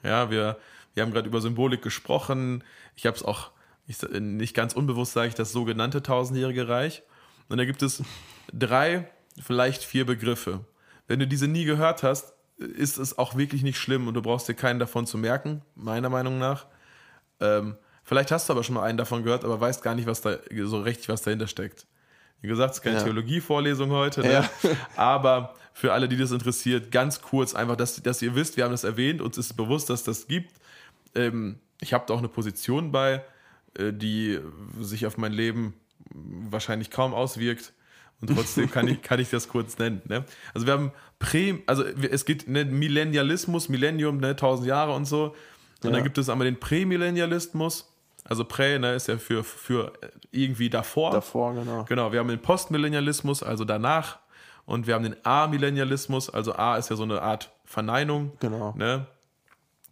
S2: Ja, wir, wir haben gerade über Symbolik gesprochen. Ich habe es auch, ich, nicht ganz unbewusst sage ich das sogenannte tausendjährige Reich. Und da gibt es drei, vielleicht vier Begriffe. Wenn du diese nie gehört hast, ist es auch wirklich nicht schlimm und du brauchst dir keinen davon zu merken, meiner Meinung nach. Ähm, vielleicht hast du aber schon mal einen davon gehört, aber weißt gar nicht, was da so richtig was dahinter steckt. Wie gesagt, es ist keine
S1: Ja.
S2: Theologievorlesung heute, ne?
S1: Ja.
S2: aber für alle, die das interessiert, ganz kurz einfach, dass, dass ihr wisst, wir haben das erwähnt, uns ist bewusst, dass das gibt. Ähm, ich habe da auch eine Position bei, äh, die sich auf mein Leben wahrscheinlich kaum auswirkt. Und trotzdem kann ich, kann ich das kurz nennen. Ne? Also wir haben Prä, also es geht ne, Millennialismus, Millennium, ne, 1000 Jahre und so. Und
S1: Ja.
S2: dann gibt es einmal den Prämillennialismus. Also Prä ne, ist ja für, für irgendwie davor.
S1: Davor, genau.
S2: Genau, wir haben den Postmillennialismus, also danach. Und wir haben den A-Millennialismus, also A ist ja so eine Art Verneinung.
S1: Genau.
S2: Ne?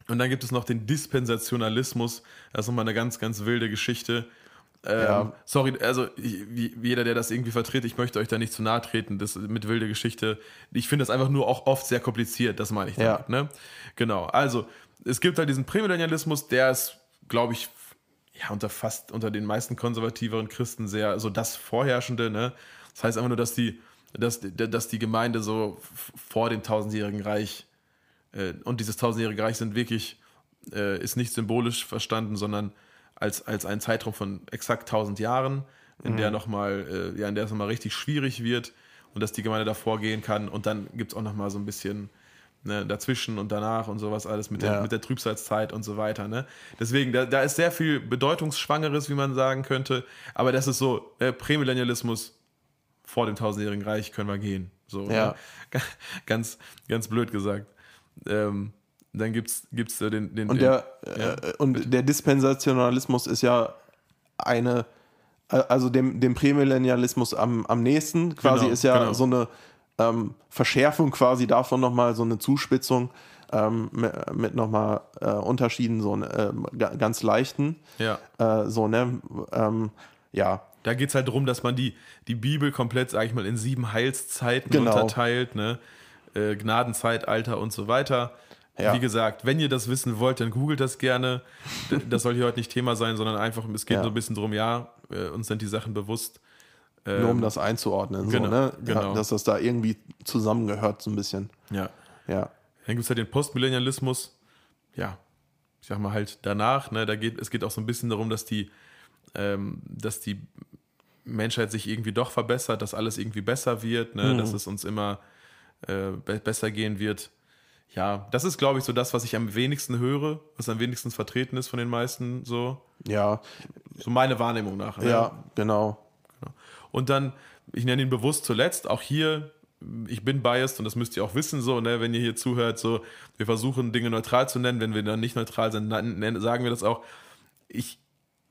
S2: Und dann gibt es noch den Dispensationalismus. Das ist nochmal eine ganz, ganz wilde Geschichte. Ähm,
S1: Ja.
S2: Sorry, also ich, wie, jeder, der das irgendwie vertritt, ich möchte euch da nicht zu nahe treten, das mit wilde Geschichte. Ich finde das einfach nur auch oft sehr kompliziert, das meine ich
S1: Ja.
S2: damit. Ne? Genau, also es gibt halt diesen Prämillennialismus, der ist, glaube ich, ja, unter fast unter den meisten konservativeren Christen sehr so das Vorherrschende. Ne? Das heißt einfach nur, dass die, dass, dass die Gemeinde so vor dem tausendjährigen Reich äh, und dieses tausendjährige Reich sind wirklich, äh, ist nicht symbolisch verstanden, sondern als, als ein Zeitraum von exakt tausend Jahren, in der nochmal, äh, ja, in der es nochmal richtig schwierig wird und dass die Gemeinde davor gehen kann und dann gibt es auch nochmal so ein bisschen ne, dazwischen und danach und sowas alles mit der,
S1: Ja.
S2: mit der Trübsalzeit und so weiter. Ne? Deswegen, da, da ist sehr viel Bedeutungsschwangeres, wie man sagen könnte, aber das ist so, äh, Prämillennialismus vor dem tausendjährigen Reich können wir gehen. So,
S1: Ja.
S2: ne? Ganz, ganz blöd gesagt. Ähm, dann gibt's, gibt's äh, den, den,
S1: Und
S2: den
S1: der,
S2: ja.
S1: äh, und der Dispensationalismus ist ja eine, äh, also dem, dem Prämillennialismus am, am nächsten. Quasi
S2: Genau,
S1: ist ja
S2: genau.
S1: so eine ähm, Verschärfung quasi davon nochmal, so eine Zuspitzung ähm, mit, mit nochmal äh, Unterschieden, so ga- ganz leichten.
S2: ja.
S1: Äh, so, ne? Ähm, ja,
S2: Da geht es halt darum, dass man die, die Bibel komplett, sag ich mal, in sieben Heilszeiten
S1: Genau.
S2: unterteilt, ne? Äh, Gnadenzeitalter und so weiter.
S1: Ja.
S2: Wie gesagt, wenn ihr das wissen wollt, dann googelt das gerne. Das soll hier heute nicht Thema sein, sondern einfach, es geht
S1: Ja.
S2: so ein bisschen drum, ja, äh, uns sind die Sachen bewusst.
S1: nur um das einzuordnen,
S2: genau,
S1: so, ne?
S2: genau.
S1: Dass das da irgendwie zusammengehört, so ein bisschen.
S2: Ja.
S1: Ja.
S2: Dann gibt es halt den Postmillennialismus. Ja, ich sag mal halt danach, ne, da geht, es geht auch so ein bisschen darum, dass die, ähm, dass die Menschheit sich irgendwie doch verbessert, dass alles irgendwie besser wird, ne,
S1: Mhm.
S2: dass es uns immer äh, be besser gehen wird. Ja, das ist, glaube ich, so das, was ich am wenigsten höre, was am wenigsten vertreten ist von den meisten, so,
S1: Ja,
S2: so meine Wahrnehmung nach. Ne?
S1: ja, genau.
S2: Und dann, ich nenne ihn bewusst zuletzt, auch hier, ich bin biased und das müsst ihr auch wissen, so, ne, wenn ihr hier zuhört, so, wir versuchen Dinge neutral zu nennen, wenn wir dann nicht neutral sind, sagen wir das auch. Ich,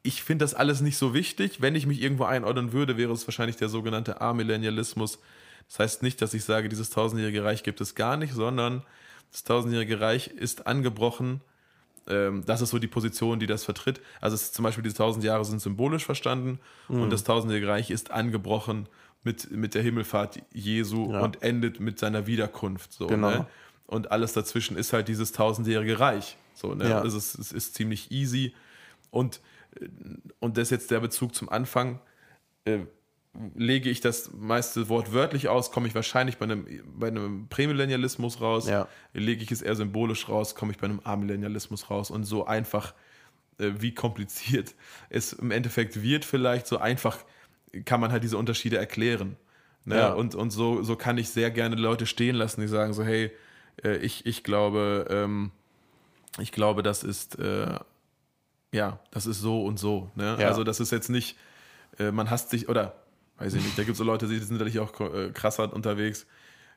S2: ich finde das alles nicht so wichtig. Wenn ich mich irgendwo einordnen würde, wäre es wahrscheinlich der sogenannte Amillennialismus. Das heißt nicht, dass ich sage, dieses tausendjährige Reich gibt es gar nicht, sondern das tausendjährige Reich ist angebrochen. Ähm, das ist so die Position, die das vertritt. Also es ist zum Beispiel diese tausend Jahre sind symbolisch verstanden und das tausendjährige Reich ist angebrochen mit, mit der Himmelfahrt Jesu
S1: Ja.
S2: und endet mit seiner Wiederkunft. So,
S1: Genau.
S2: ne? Und alles dazwischen ist halt dieses tausendjährige Reich. So, ne?
S1: Ja.
S2: es, ist, es ist ziemlich easy. Und, äh, und das ist jetzt der Bezug zum Anfang. Lege ich das meiste Wort wörtlich aus, komme ich wahrscheinlich bei einem, bei einem Prämillennialismus raus.
S1: Ja.
S2: Lege ich es eher symbolisch raus, komme ich bei einem Amillennialismus raus. Und so einfach, äh, wie kompliziert es im Endeffekt wird, vielleicht so einfach kann man halt diese Unterschiede erklären. Ne?
S1: Ja.
S2: Und, und so, so kann ich sehr gerne Leute stehen lassen, die sagen so, hey, äh, ich, ich glaube, ähm, ich glaube, das ist, äh, ja, das ist so und so. Ne?
S1: Ja.
S2: Also das ist jetzt nicht, äh, man hasst sich, oder weiß ich nicht, da gibt es so Leute, die sind natürlich auch äh, krasser unterwegs.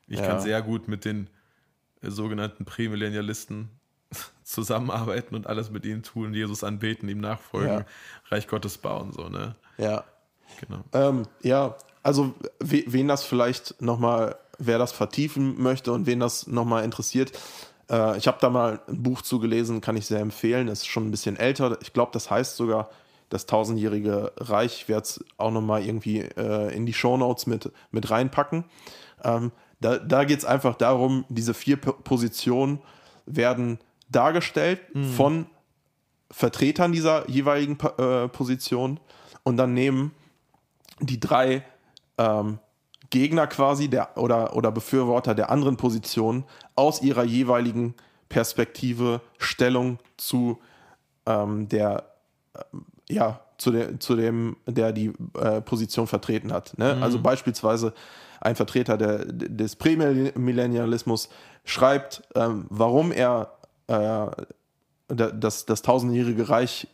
S2: Ich
S1: Ja.
S2: kann sehr gut mit den äh, sogenannten Prämillennialisten zusammenarbeiten und alles mit ihnen tun, Jesus anbeten, ihm nachfolgen,
S1: Ja.
S2: Reich Gottes bauen, so, ne?
S1: Ja.
S2: Genau.
S1: Ähm, ja, also we, wen das vielleicht nochmal, wer das vertiefen möchte und wen das nochmal interessiert, äh, ich habe da mal ein Buch zugelesen, kann ich sehr empfehlen, ist schon ein bisschen älter. Ich glaube, das heißt sogar das tausendjährige Reich. Ich werde es auch nochmal irgendwie äh, in die Shownotes mit, mit reinpacken. Ähm, da da geht es einfach darum, diese vier P Positionen werden dargestellt von Vertretern dieser jeweiligen äh, Position und dann nehmen die drei ähm, Gegner quasi der, oder, oder Befürworter der anderen Position aus ihrer jeweiligen Perspektive Stellung zu ähm, der, äh, ja, zu, der, zu dem, der die äh, Position vertreten hat. Ne? Also beispielsweise ein Vertreter der, des Prämillennialismus schreibt, ähm, warum er äh, das, das tausendjährige Reich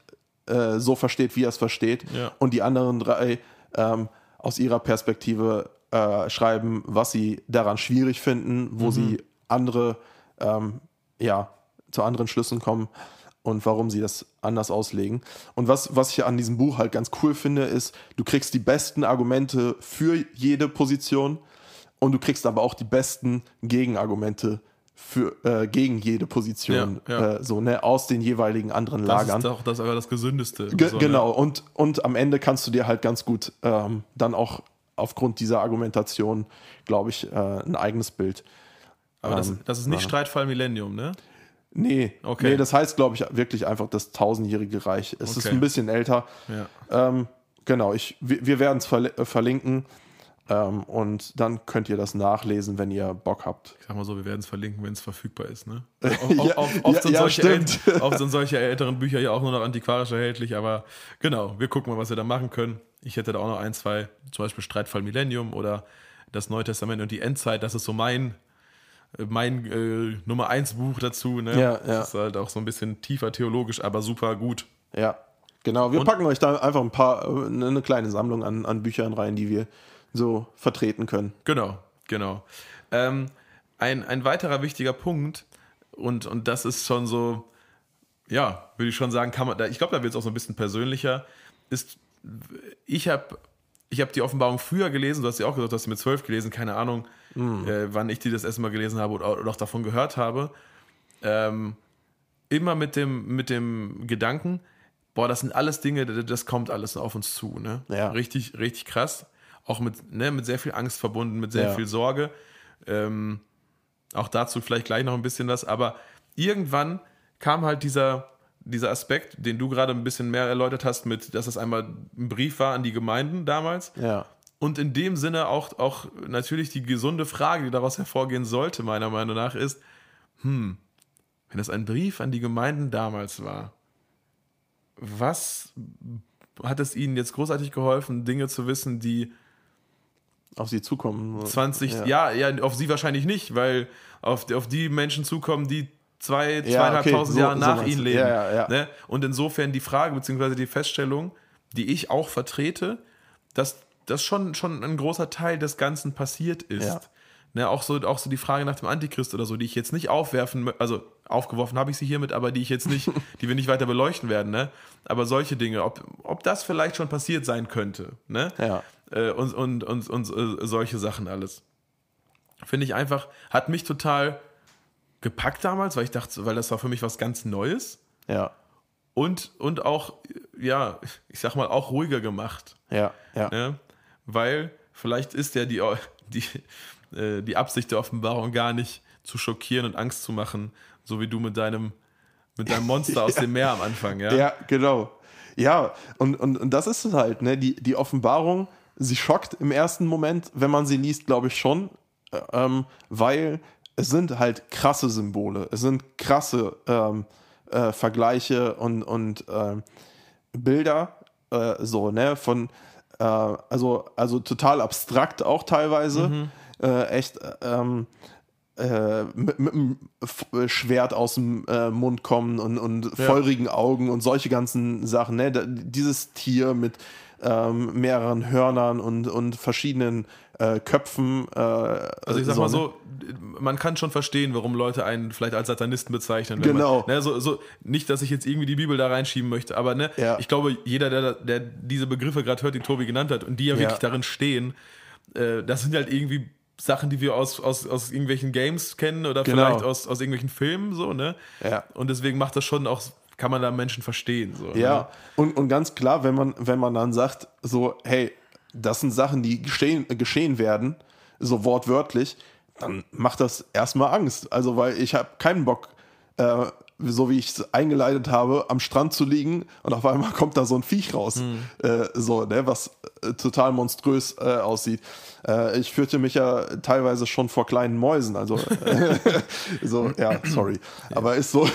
S1: äh, so versteht, wie er es versteht.
S2: Ja.
S1: Und die anderen drei ähm, aus ihrer Perspektive äh, schreiben, was sie daran schwierig finden, wo sie andere, ähm, ja, zu anderen Schlüssen kommen und warum sie das anders auslegen. Und was, was ich an diesem Buch halt ganz cool finde, ist, du kriegst die besten Argumente für jede Position und du kriegst aber auch die besten Gegenargumente für, äh, gegen jede Position,
S2: Ja, ja.
S1: Äh, so, ne, aus den jeweiligen anderen
S2: Das
S1: Lagern.
S2: ist auch das, aber das Gesündeste.
S1: Ge
S2: So, ne?
S1: genau, und, und am Ende kannst du dir halt ganz gut ähm, dann auch aufgrund dieser Argumentation, glaube ich, äh, ein eigenes Bild.
S2: Aber das,
S1: ähm,
S2: das ist nicht
S1: machen.
S2: Streitfall Millennium, ne?
S1: Nee,
S2: Okay.
S1: nee, das heißt, glaube ich, wirklich einfach das tausendjährige Reich. Es ist
S2: Okay.
S1: ein bisschen älter.
S2: Ja.
S1: Ähm, genau, ich, wir, wir werden es verli- äh, verlinken ähm, und dann könnt ihr das nachlesen, wenn ihr Bock habt.
S2: Ich sag mal so, wir werden es verlinken, wenn es verfügbar ist, ne?
S1: Ja,
S2: oft, oft,
S1: ja,
S2: sind
S1: ja, stimmt.
S2: ält- oft sind solche älteren Bücher ja auch nur noch antiquarisch erhältlich, aber genau, wir gucken mal, was wir da machen können. Ich hätte da auch noch ein, zwei, zum Beispiel Streitfall Millennium oder das Neue Testament und die Endzeit, das ist so mein, mein äh, Nummer eins Buch dazu, ne?
S1: Ja, ja.
S2: Das ist halt auch so ein bisschen tiefer theologisch, aber super gut.
S1: Ja, genau. Wir packen euch da einfach ein paar, äh, eine kleine Sammlung an, an Büchern rein, die wir so vertreten können.
S2: Genau, genau. Ähm, ein, ein weiterer wichtiger Punkt, und, und das ist schon so, ja, würde ich schon sagen, kann man, da- ich glaube, da wird es auch so ein bisschen persönlicher, ist, ich habe ich hab die Offenbarung früher gelesen, du hast ja auch gesagt, du hast sie mit zwölf gelesen, keine Ahnung, äh, wann ich die das erste Mal gelesen habe oder, oder auch davon gehört habe. Ähm, immer mit dem, mit dem Gedanken, boah, das sind alles Dinge, das das kommt alles auf uns zu. Ne?
S1: Ja.
S2: Richtig, richtig krass. Auch mit, ne, mit sehr viel Angst verbunden, mit sehr
S1: Ja.
S2: viel Sorge. Ähm, auch dazu vielleicht gleich noch ein bisschen was, aber irgendwann kam halt dieser, dieser Aspekt, den du gerade ein bisschen mehr erläutert hast, mit, dass es einmal ein Brief war an die Gemeinden damals.
S1: Ja.
S2: Und in dem Sinne auch, auch natürlich die gesunde Frage, die daraus hervorgehen sollte, meiner Meinung nach, ist, hm, wenn das ein Brief an die Gemeinden damals war, was hat es ihnen jetzt großartig geholfen, Dinge zu wissen, die
S1: Auf sie zukommen.
S2: 20,
S1: Ja.
S2: ja, ja, auf sie wahrscheinlich nicht, weil auf, auf die Menschen zukommen, die zwei,
S1: Ja,
S2: zweieinhalbtausend
S1: okay, so-
S2: Jahre
S1: so
S2: nach
S1: meinst
S2: ihnen leben.
S1: Ja, ja, ja.
S2: Ne? Und insofern die Frage beziehungsweise die Feststellung, die ich auch vertrete, dass das schon, schon ein großer Teil des Ganzen passiert ist.
S1: Ja.
S2: Ne, auch, so, auch so die Frage nach dem Antichrist oder so, die ich jetzt nicht aufwerfen, also aufgeworfen habe ich sie hiermit, aber die ich jetzt nicht, die wir nicht weiter beleuchten werden, ne? Aber solche Dinge, ob, ob das vielleicht schon passiert sein könnte, ne?
S1: Ja.
S2: äh, und, und, und, und äh, solche Sachen alles. Finde ich einfach, hat mich total gepackt damals, weil ich dachte, weil das war für mich was ganz Neues
S1: Ja.
S2: und, und auch, ja, ich sag mal, auch ruhiger gemacht.
S1: Ja. Ja.
S2: Ne? Weil vielleicht ist ja die, die, äh, die Absicht der Offenbarung gar nicht zu schockieren und Angst zu machen, so wie du mit deinem, mit deinem Monster aus dem Meer am Anfang, ja?
S1: Ja, genau. Ja, und, und, und das ist es halt, ne? Die, die Offenbarung, sie schockt im ersten Moment, wenn man sie liest, glaube ich schon, äh, ähm, weil es sind halt krasse Symbole, es sind krasse ähm, äh, Vergleiche und, und ähm, Bilder, äh, so, ne, von, äh, also, also total abstrakt auch teilweise, äh, echt, ähm, äh, mit, mit einem Schwert aus dem äh, Mund kommen und, und feurigen Augen und solche ganzen Sachen. Ne? Dieses Tier mit ähm, mehreren Hörnern und, und verschiedenen äh, Köpfen. Äh,
S2: Also ich sag mal so, man kann schon verstehen, warum Leute einen vielleicht als Satanisten bezeichnen.
S1: Genau.
S2: Man, ne, so, so, nicht, dass ich jetzt irgendwie die Bibel da reinschieben möchte, aber ne,
S1: Ja.
S2: ich glaube, jeder, der, der diese Begriffe gerade hört, die Tobi genannt hat und die ja, wirklich darin stehen, äh, das sind halt irgendwie Sachen, die wir aus, aus, aus irgendwelchen Games kennen oder
S1: Genau.
S2: vielleicht aus, aus irgendwelchen Filmen, so, ne?
S1: Ja.
S2: Und deswegen macht das schon auch, kann man da Menschen verstehen. So, ne?
S1: Ja, und, und ganz klar, wenn man, wenn man dann sagt, so, hey, das sind Sachen, die geschehen, geschehen werden, so wortwörtlich, dann macht das erstmal Angst. Also, weil ich habe keinen Bock, äh, so wie ich es eingeleitet habe, am Strand zu liegen und auf einmal kommt da so ein Viech raus, mhm. äh, so, ne, was äh, total monströs äh, aussieht. Äh, ich führte mich ja teilweise schon vor kleinen Mäusen, also so, ja, sorry, aber ist so.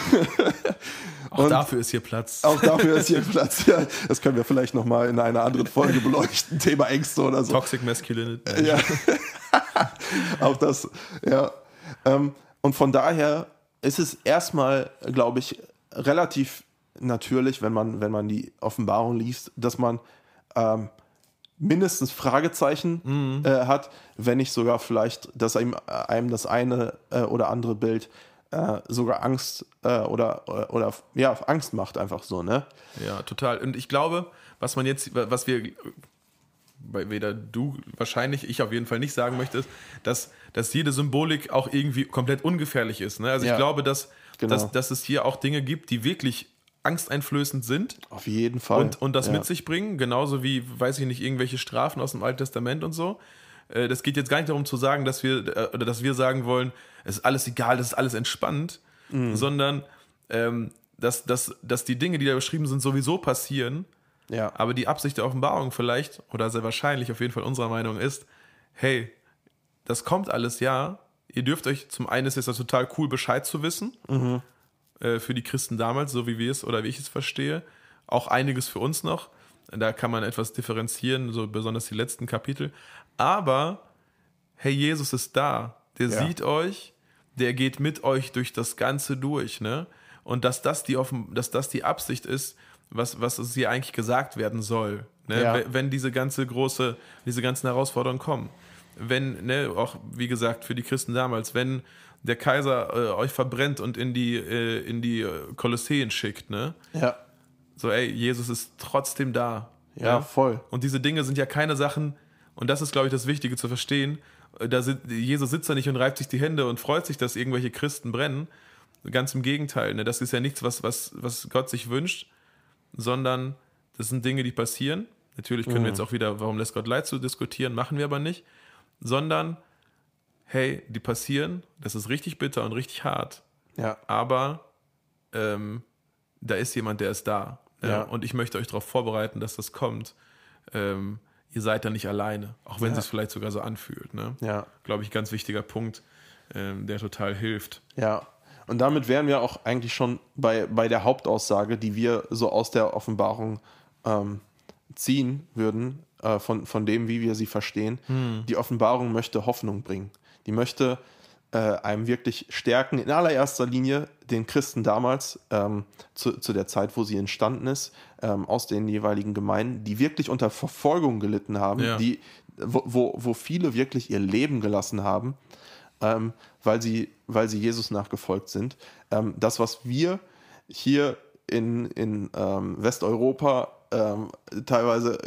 S2: auch dafür ist hier Platz.
S1: Auch dafür ist hier Platz. Ja, das können wir vielleicht noch mal in einer anderen Folge beleuchten, Thema Ängste oder so.
S2: Toxic Masculinity.
S1: Ja. auch das, ja. Ähm, und von daher ist es erstmal, glaube ich, relativ natürlich, wenn man, wenn man die Offenbarung liest, dass man ähm, mindestens Fragezeichen mhm. äh, hat, wenn nicht sogar vielleicht, dass einem, einem das eine äh, oder andere Bild äh, sogar Angst äh, oder, oder, oder, ja, Angst macht, einfach so, ne?
S2: Ja, total. Und ich glaube, was man jetzt, was wir weder du wahrscheinlich, ich auf jeden Fall nicht sagen möchte, dass, dass jede Symbolik auch irgendwie komplett ungefährlich ist. Ne? Also ja, ich glaube, dass, genau. dass, dass es hier auch Dinge gibt, die wirklich angsteinflößend sind.
S1: Auf jeden Fall.
S2: Und, und das ja. mit sich bringen, genauso wie, weiß ich nicht, irgendwelche Strafen aus dem Alten Testament und so. Äh, das geht jetzt gar nicht darum zu sagen, dass wir, äh, oder dass wir sagen wollen, es ist alles egal, das ist alles entspannt, mhm. sondern ähm, dass, dass, dass die Dinge, die da beschrieben sind, sowieso passieren
S1: ja.
S2: Aber die Absicht der Offenbarung vielleicht, oder sehr wahrscheinlich auf jeden Fall unserer Meinung ist, hey, das kommt alles ja. Ihr dürft euch, zum einen ist es ja total cool, Bescheid zu wissen. Mhm. Äh, für die Christen damals, so wie wir es oder wie ich es verstehe. Auch einiges für uns noch. Da kann man etwas differenzieren, so besonders die letzten Kapitel. Aber, hey, Jesus ist da. Der ja. sieht euch, der geht mit euch durch das Ganze durch, ne? Und dass das die, offen, dass das die Absicht ist, was, was es hier eigentlich gesagt werden soll. Ne? Ja. Wenn diese ganze große, diese ganzen Herausforderungen kommen. Wenn, ne, auch wie gesagt, für die Christen damals, wenn der Kaiser äh, euch verbrennt und in die, äh, in die äh, Kolosseen schickt, ne?
S1: Ja.
S2: So, ey, Jesus ist trotzdem da.
S1: Ja, ja, voll.
S2: Und diese Dinge sind ja keine Sachen, und das ist, glaube ich, das Wichtige zu verstehen. Äh, da sind, Jesus sitzt da nicht und reibt sich die Hände und freut sich, dass irgendwelche Christen brennen. Ganz im Gegenteil, ne? Das ist ja nichts, was, was, was Gott sich wünscht, sondern das sind Dinge, die passieren. Natürlich können mhm. wir jetzt auch wieder, warum lässt Gott leid zu diskutieren, machen wir aber nicht, sondern hey, die passieren, das ist richtig bitter und richtig hart.
S1: Ja.
S2: Aber ähm, da ist jemand, der ist da. Ja. ja. Und ich möchte euch darauf vorbereiten, dass das kommt. Ähm, ihr seid da nicht alleine, auch wenn ja. es vielleicht sogar so anfühlt. Ne?
S1: Ja.
S2: Glaube ich, ganz wichtiger Punkt, ähm, der total hilft.
S1: Ja, und damit wären wir auch eigentlich schon bei, bei der Hauptaussage, die wir so aus der Offenbarung ähm, ziehen würden, äh, von, von dem, wie wir sie verstehen. Hm. Die Offenbarung möchte Hoffnung bringen. Die möchte äh, einem wirklich stärken, in allererster Linie den Christen damals, ähm, zu, zu der Zeit, wo sie entstanden ist, ähm, aus den jeweiligen Gemeinden, die wirklich unter Verfolgung gelitten haben, ja. die, wo, wo, wo viele wirklich ihr Leben gelassen haben ähm, weil, sie, weil sie Jesus nachgefolgt sind. Ähm, das, was wir hier in, in ähm, Westeuropa ähm, teilweise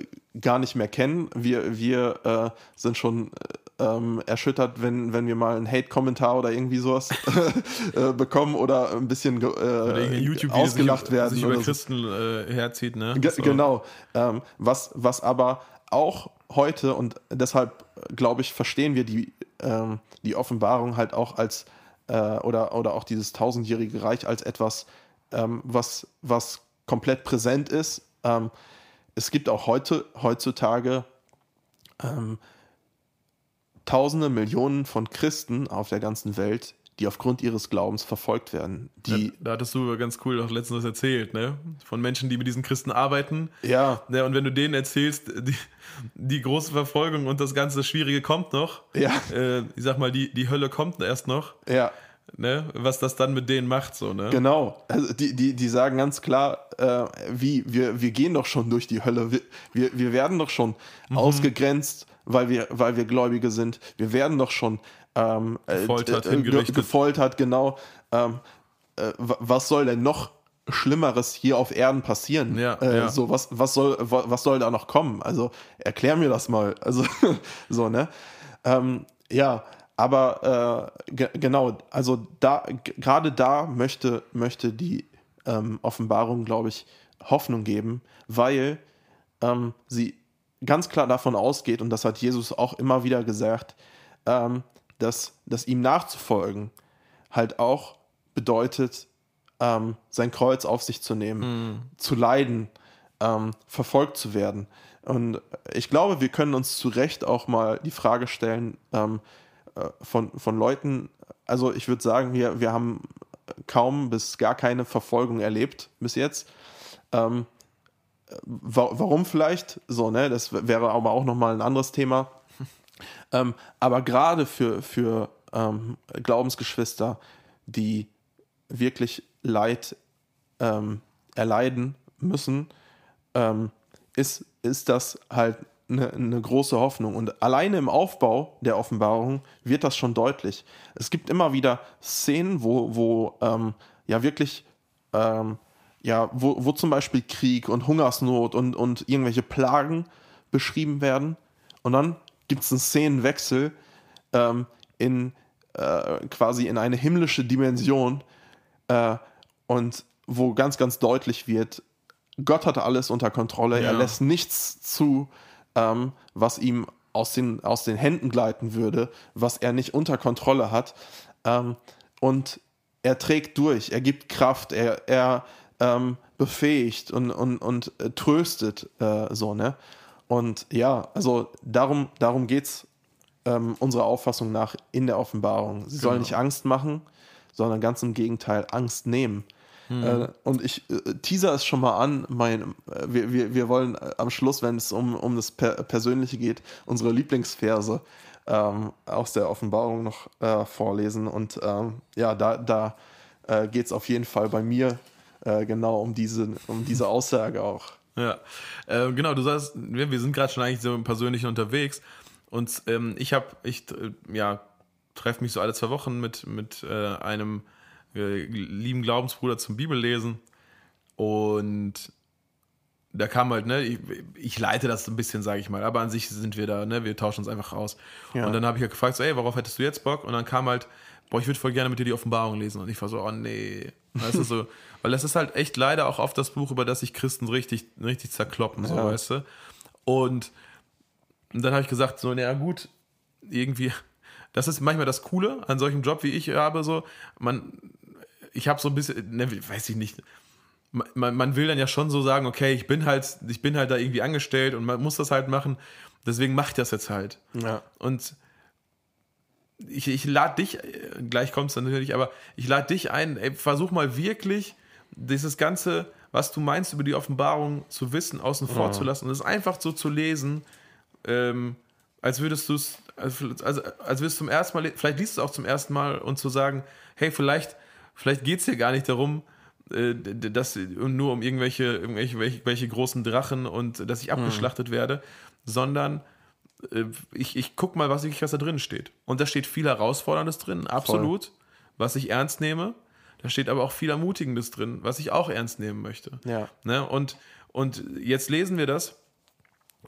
S1: gar nicht mehr kennen, wir, wir äh, sind schon ähm, erschüttert, wenn, wenn wir mal einen Hate-Kommentar oder irgendwie sowas äh, bekommen oder ein bisschen äh, ausgelacht werden. Sich
S2: über Christen so. äh, herzieht, ne?
S1: Ge so. Genau. Ähm, was, was aber auch heute und deshalb glaube ich, verstehen wir die ähm, die Offenbarung halt auch als äh, oder, oder auch dieses tausendjährige Reich als etwas, ähm, was, was komplett präsent ist. Ähm, es gibt auch heute, heutzutage ähm, Tausende, Millionen von Christen auf der ganzen Welt, die aufgrund ihres Glaubens verfolgt werden. Die,
S2: ja, da hattest du ganz cool auch letztens erzählt, ne? Von Menschen, die mit diesen Christen arbeiten.
S1: Ja.
S2: ja und wenn du denen erzählst, die, die große Verfolgung und das ganze Schwierige kommt noch.
S1: Ja.
S2: Äh, ich sag mal, die, die Hölle kommt erst noch.
S1: Ja.
S2: Ne, was das dann mit denen macht, so, ne?
S1: Genau. Also die, die, die sagen ganz klar, äh, wie, wir, wir gehen doch schon durch die Hölle. Wir, wir, wir werden doch schon mhm. ausgegrenzt, weil wir, weil wir Gläubige sind. Wir werden doch schon ähm,
S2: äh, gefoltert, äh, ge
S1: gefoltert genau. Ähm, äh, was soll denn noch Schlimmeres hier auf Erden passieren?
S2: Ja, äh, ja.
S1: So, was, was, soll, was soll da noch kommen? Also, erklär mir das mal. Also, so, ne? Ähm, ja, aber äh, genau, also da, gerade da möchte, möchte die ähm, Offenbarung, glaube ich, Hoffnung geben, weil ähm, sie ganz klar davon ausgeht, und das hat Jesus auch immer wieder gesagt, ähm, dass, dass ihm nachzufolgen halt auch bedeutet, ähm, sein Kreuz auf sich zu nehmen, zu leiden, ähm, verfolgt zu werden. Und ich glaube, wir können uns zu Recht auch mal die Frage stellen ähm, äh, von, von Leuten, also ich würde sagen, wir, wir haben kaum bis gar keine Verfolgung erlebt bis jetzt. Ähm, wa warum vielleicht? So, ne? Das wäre aber auch nochmal ein anderes Thema. Ähm, aber gerade für, für ähm, Glaubensgeschwister, die wirklich Leid ähm, erleiden müssen, ähm, ist, ist das halt eine, eine große Hoffnung. Und alleine im Aufbau der Offenbarung wird das schon deutlich. Es gibt immer wieder Szenen, wo, wo ähm, ja wirklich, ähm, ja, wo, wo zum Beispiel Krieg und Hungersnot und, und irgendwelche Plagen beschrieben werden. Und dann gibt es einen Szenenwechsel ähm, in äh, quasi in eine himmlische Dimension äh, und wo ganz, ganz deutlich wird, Gott hat alles unter Kontrolle,
S2: Ja.
S1: er lässt nichts zu, ähm, was ihm aus den, aus den Händen gleiten würde, was er nicht unter Kontrolle hat. Ähm, und er trägt durch, er gibt Kraft, er, er ähm, befähigt und, und, und äh, tröstet äh, so, ne? Und ja, also darum, darum geht es ähm, unserer Auffassung nach in der Offenbarung. Sie soll
S2: Genau.
S1: nicht Angst machen, sondern ganz im Gegenteil Angst nehmen. Äh, und ich äh, teaser es schon mal an, mein, äh, wir, wir, wir wollen äh, am Schluss, wenn es um, um das per Persönliche geht, unsere Lieblingsverse ähm, aus der Offenbarung noch äh, vorlesen. Und ähm, ja, da, da äh, geht es auf jeden Fall bei mir äh, genau um diese, um diese Aussage auch.
S2: Ja, äh, genau, du sagst, wir, wir sind gerade schon eigentlich so im Persönlichen unterwegs und ähm, ich habe, ich äh, ja, treffe mich so alle zwei Wochen mit, mit äh, einem äh, lieben Glaubensbruder zum Bibellesen und da kam halt, ne, ich, ich leite das so ein bisschen, sage ich mal, aber an sich sind wir da, ne, wir tauschen uns einfach aus.
S1: Ja.
S2: Und dann habe ich halt gefragt, so, ey, worauf hättest du jetzt Bock? Und dann kam halt, boah, ich würde voll gerne mit dir die Offenbarung lesen. Und ich war so, oh nee. Weißt du, so, weil das ist halt echt leider auch oft das Buch, über das sich Christen richtig, richtig zerkloppen, so,
S1: Ja.
S2: weißt du. Und, und dann habe ich gesagt, so, naja, gut, irgendwie, das ist manchmal das Coole an solchem Job, wie ich habe, so, man, ich habe so ein bisschen, ne, weiß ich nicht, man, man will dann ja schon so sagen, okay, ich bin halt, ich bin halt da irgendwie angestellt und man muss das halt machen, deswegen mach ich das jetzt halt.
S1: Ja.
S2: Und ich, ich lade dich, äh, gleich kommt es dann natürlich, aber ich lade dich ein, ey, versuch mal wirklich dieses Ganze, was du meinst über die Offenbarung zu wissen, außen vor zu lassen und es einfach so zu lesen, ähm, als würdest du es, also, also, als würdest du zum ersten Mal, le- vielleicht liest du es auch zum ersten Mal und zu sagen, hey, vielleicht, vielleicht geht es hier gar nicht darum, äh, dass nur um irgendwelche, irgendwelche welche, welche großen Drachen und dass ich abgeschlachtet werde, sondern äh, ich, ich guck mal, was, wirklich, was da drin steht. Und da steht viel Herausforderndes drin, absolut, was ich ernst nehme. Da steht aber auch viel Ermutigendes drin, was ich auch ernst nehmen möchte.
S1: Ja.
S2: Ne? Und, und jetzt lesen wir das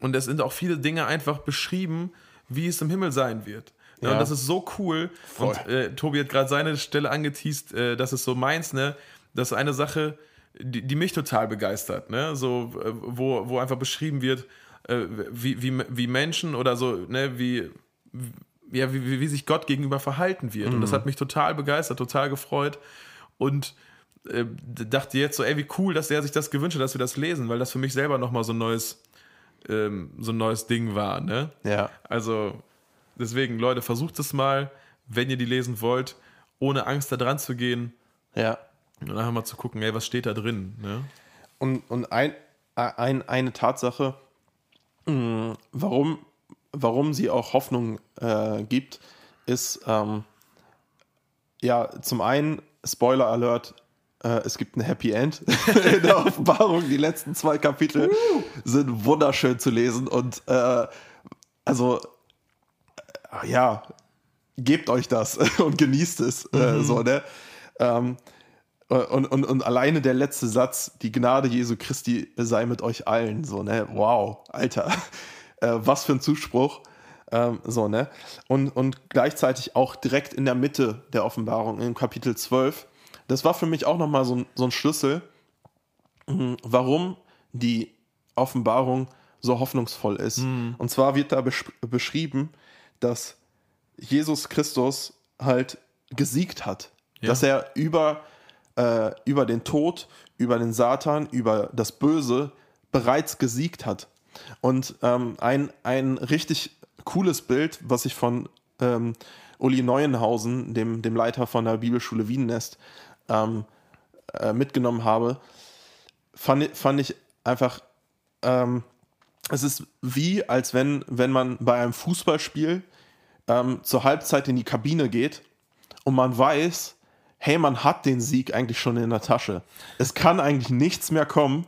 S2: und es sind auch viele Dinge einfach beschrieben, wie es im Himmel sein wird. Ne?
S1: Ja.
S2: Und das ist so cool.
S1: Voll.
S2: Und äh, Tobi hat gerade seine Stelle angeteased, äh, das ist so meins, ne? Das ist eine Sache, die, die mich total begeistert, ne? So, äh, wo, wo einfach beschrieben wird, äh, wie, wie, wie Menschen oder so, ne, wie, ja, wie, wie, wie sich Gott gegenüber verhalten wird. Und das hat mich total begeistert, total gefreut. Und äh, dachte jetzt so, ey, wie cool, dass er sich das gewünscht hat, dass wir das lesen, weil das für mich selber nochmal so ein neues, ähm, so ein neues Ding war, ne?
S1: Ja.
S2: Also, deswegen, Leute, versucht es mal, wenn ihr die lesen wollt, ohne Angst da dran zu gehen
S1: Ja.
S2: und einfach mal zu gucken, ey, was steht da drin, ne?
S1: Und, und ein, ein, eine Tatsache, warum, warum sie auch Hoffnung äh, gibt, ist, ähm, ja, zum einen, Spoiler Alert, äh, es gibt ein Happy End in der Offenbarung. Die letzten zwei Kapitel sind wunderschön zu lesen und äh, also, äh, ja, gebt euch das und genießt es. Äh, so, ne? Ähm, und, und, und alleine der letzte Satz, die Gnade Jesu Christi sei mit euch allen, so, ne? Wow, Alter. Äh, was für ein Zuspruch. Ähm, so, ne? Und, und gleichzeitig auch direkt in der Mitte der Offenbarung, im Kapitel 12. Das war für mich auch nochmal so ein, so ein Schlüssel, mh, warum die Offenbarung so hoffnungsvoll ist. Und zwar wird da besch beschrieben, dass Jesus Christus halt gesiegt hat.
S2: Ja.
S1: Dass er über äh, über den Tod, über den Satan, über das Böse bereits gesiegt hat. Und ähm, ein, ein richtig cooles Bild, was ich von ähm, Uli Neuenhausen, dem, dem Leiter von der Bibelschule Wiennest, ähm, äh, mitgenommen habe, fand, fand ich einfach, ähm, es ist wie, als wenn, wenn man bei einem Fußballspiel ähm, zur Halbzeit in die Kabine geht und man weiß, hey, man hat den Sieg eigentlich schon in der Tasche. Es kann eigentlich nichts mehr kommen,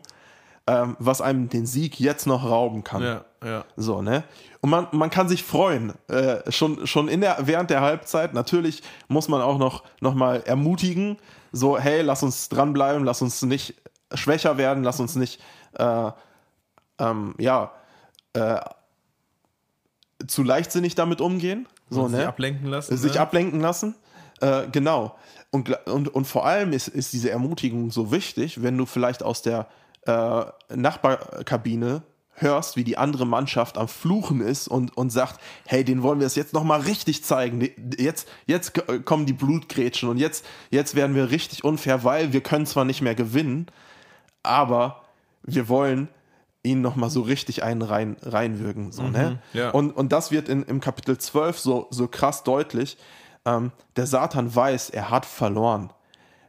S1: ähm, was einem den Sieg jetzt noch rauben kann.
S2: Ja, ja.
S1: So, ne? Und man, man kann sich freuen, äh, schon, schon in der, während der Halbzeit. Natürlich muss man auch noch, noch mal ermutigen, so, hey, lass uns dranbleiben, lass uns nicht schwächer werden, lass uns nicht, äh, ähm, ja, äh, zu leichtsinnig damit umgehen. So, ne?
S2: sich ablenken lassen.
S1: sich
S2: ne?
S1: ablenken lassen. Äh, genau. Und, und, und vor allem ist, ist diese Ermutigung so wichtig, wenn du vielleicht aus der äh, Nachbarkabine hörst, wie die andere Mannschaft am Fluchen ist und, und sagt, hey, den wollen wir es jetzt nochmal richtig zeigen. Jetzt, jetzt kommen die Blutgrätschen und jetzt, jetzt werden wir richtig unfair, weil wir können zwar nicht mehr gewinnen, aber wir wollen ihnen nochmal so richtig einen rein, reinwürgen. So, ne?
S2: ja.
S1: und, und das wird in, im Kapitel 12 so, so krass deutlich. Ähm, der Satan weiß, er hat verloren.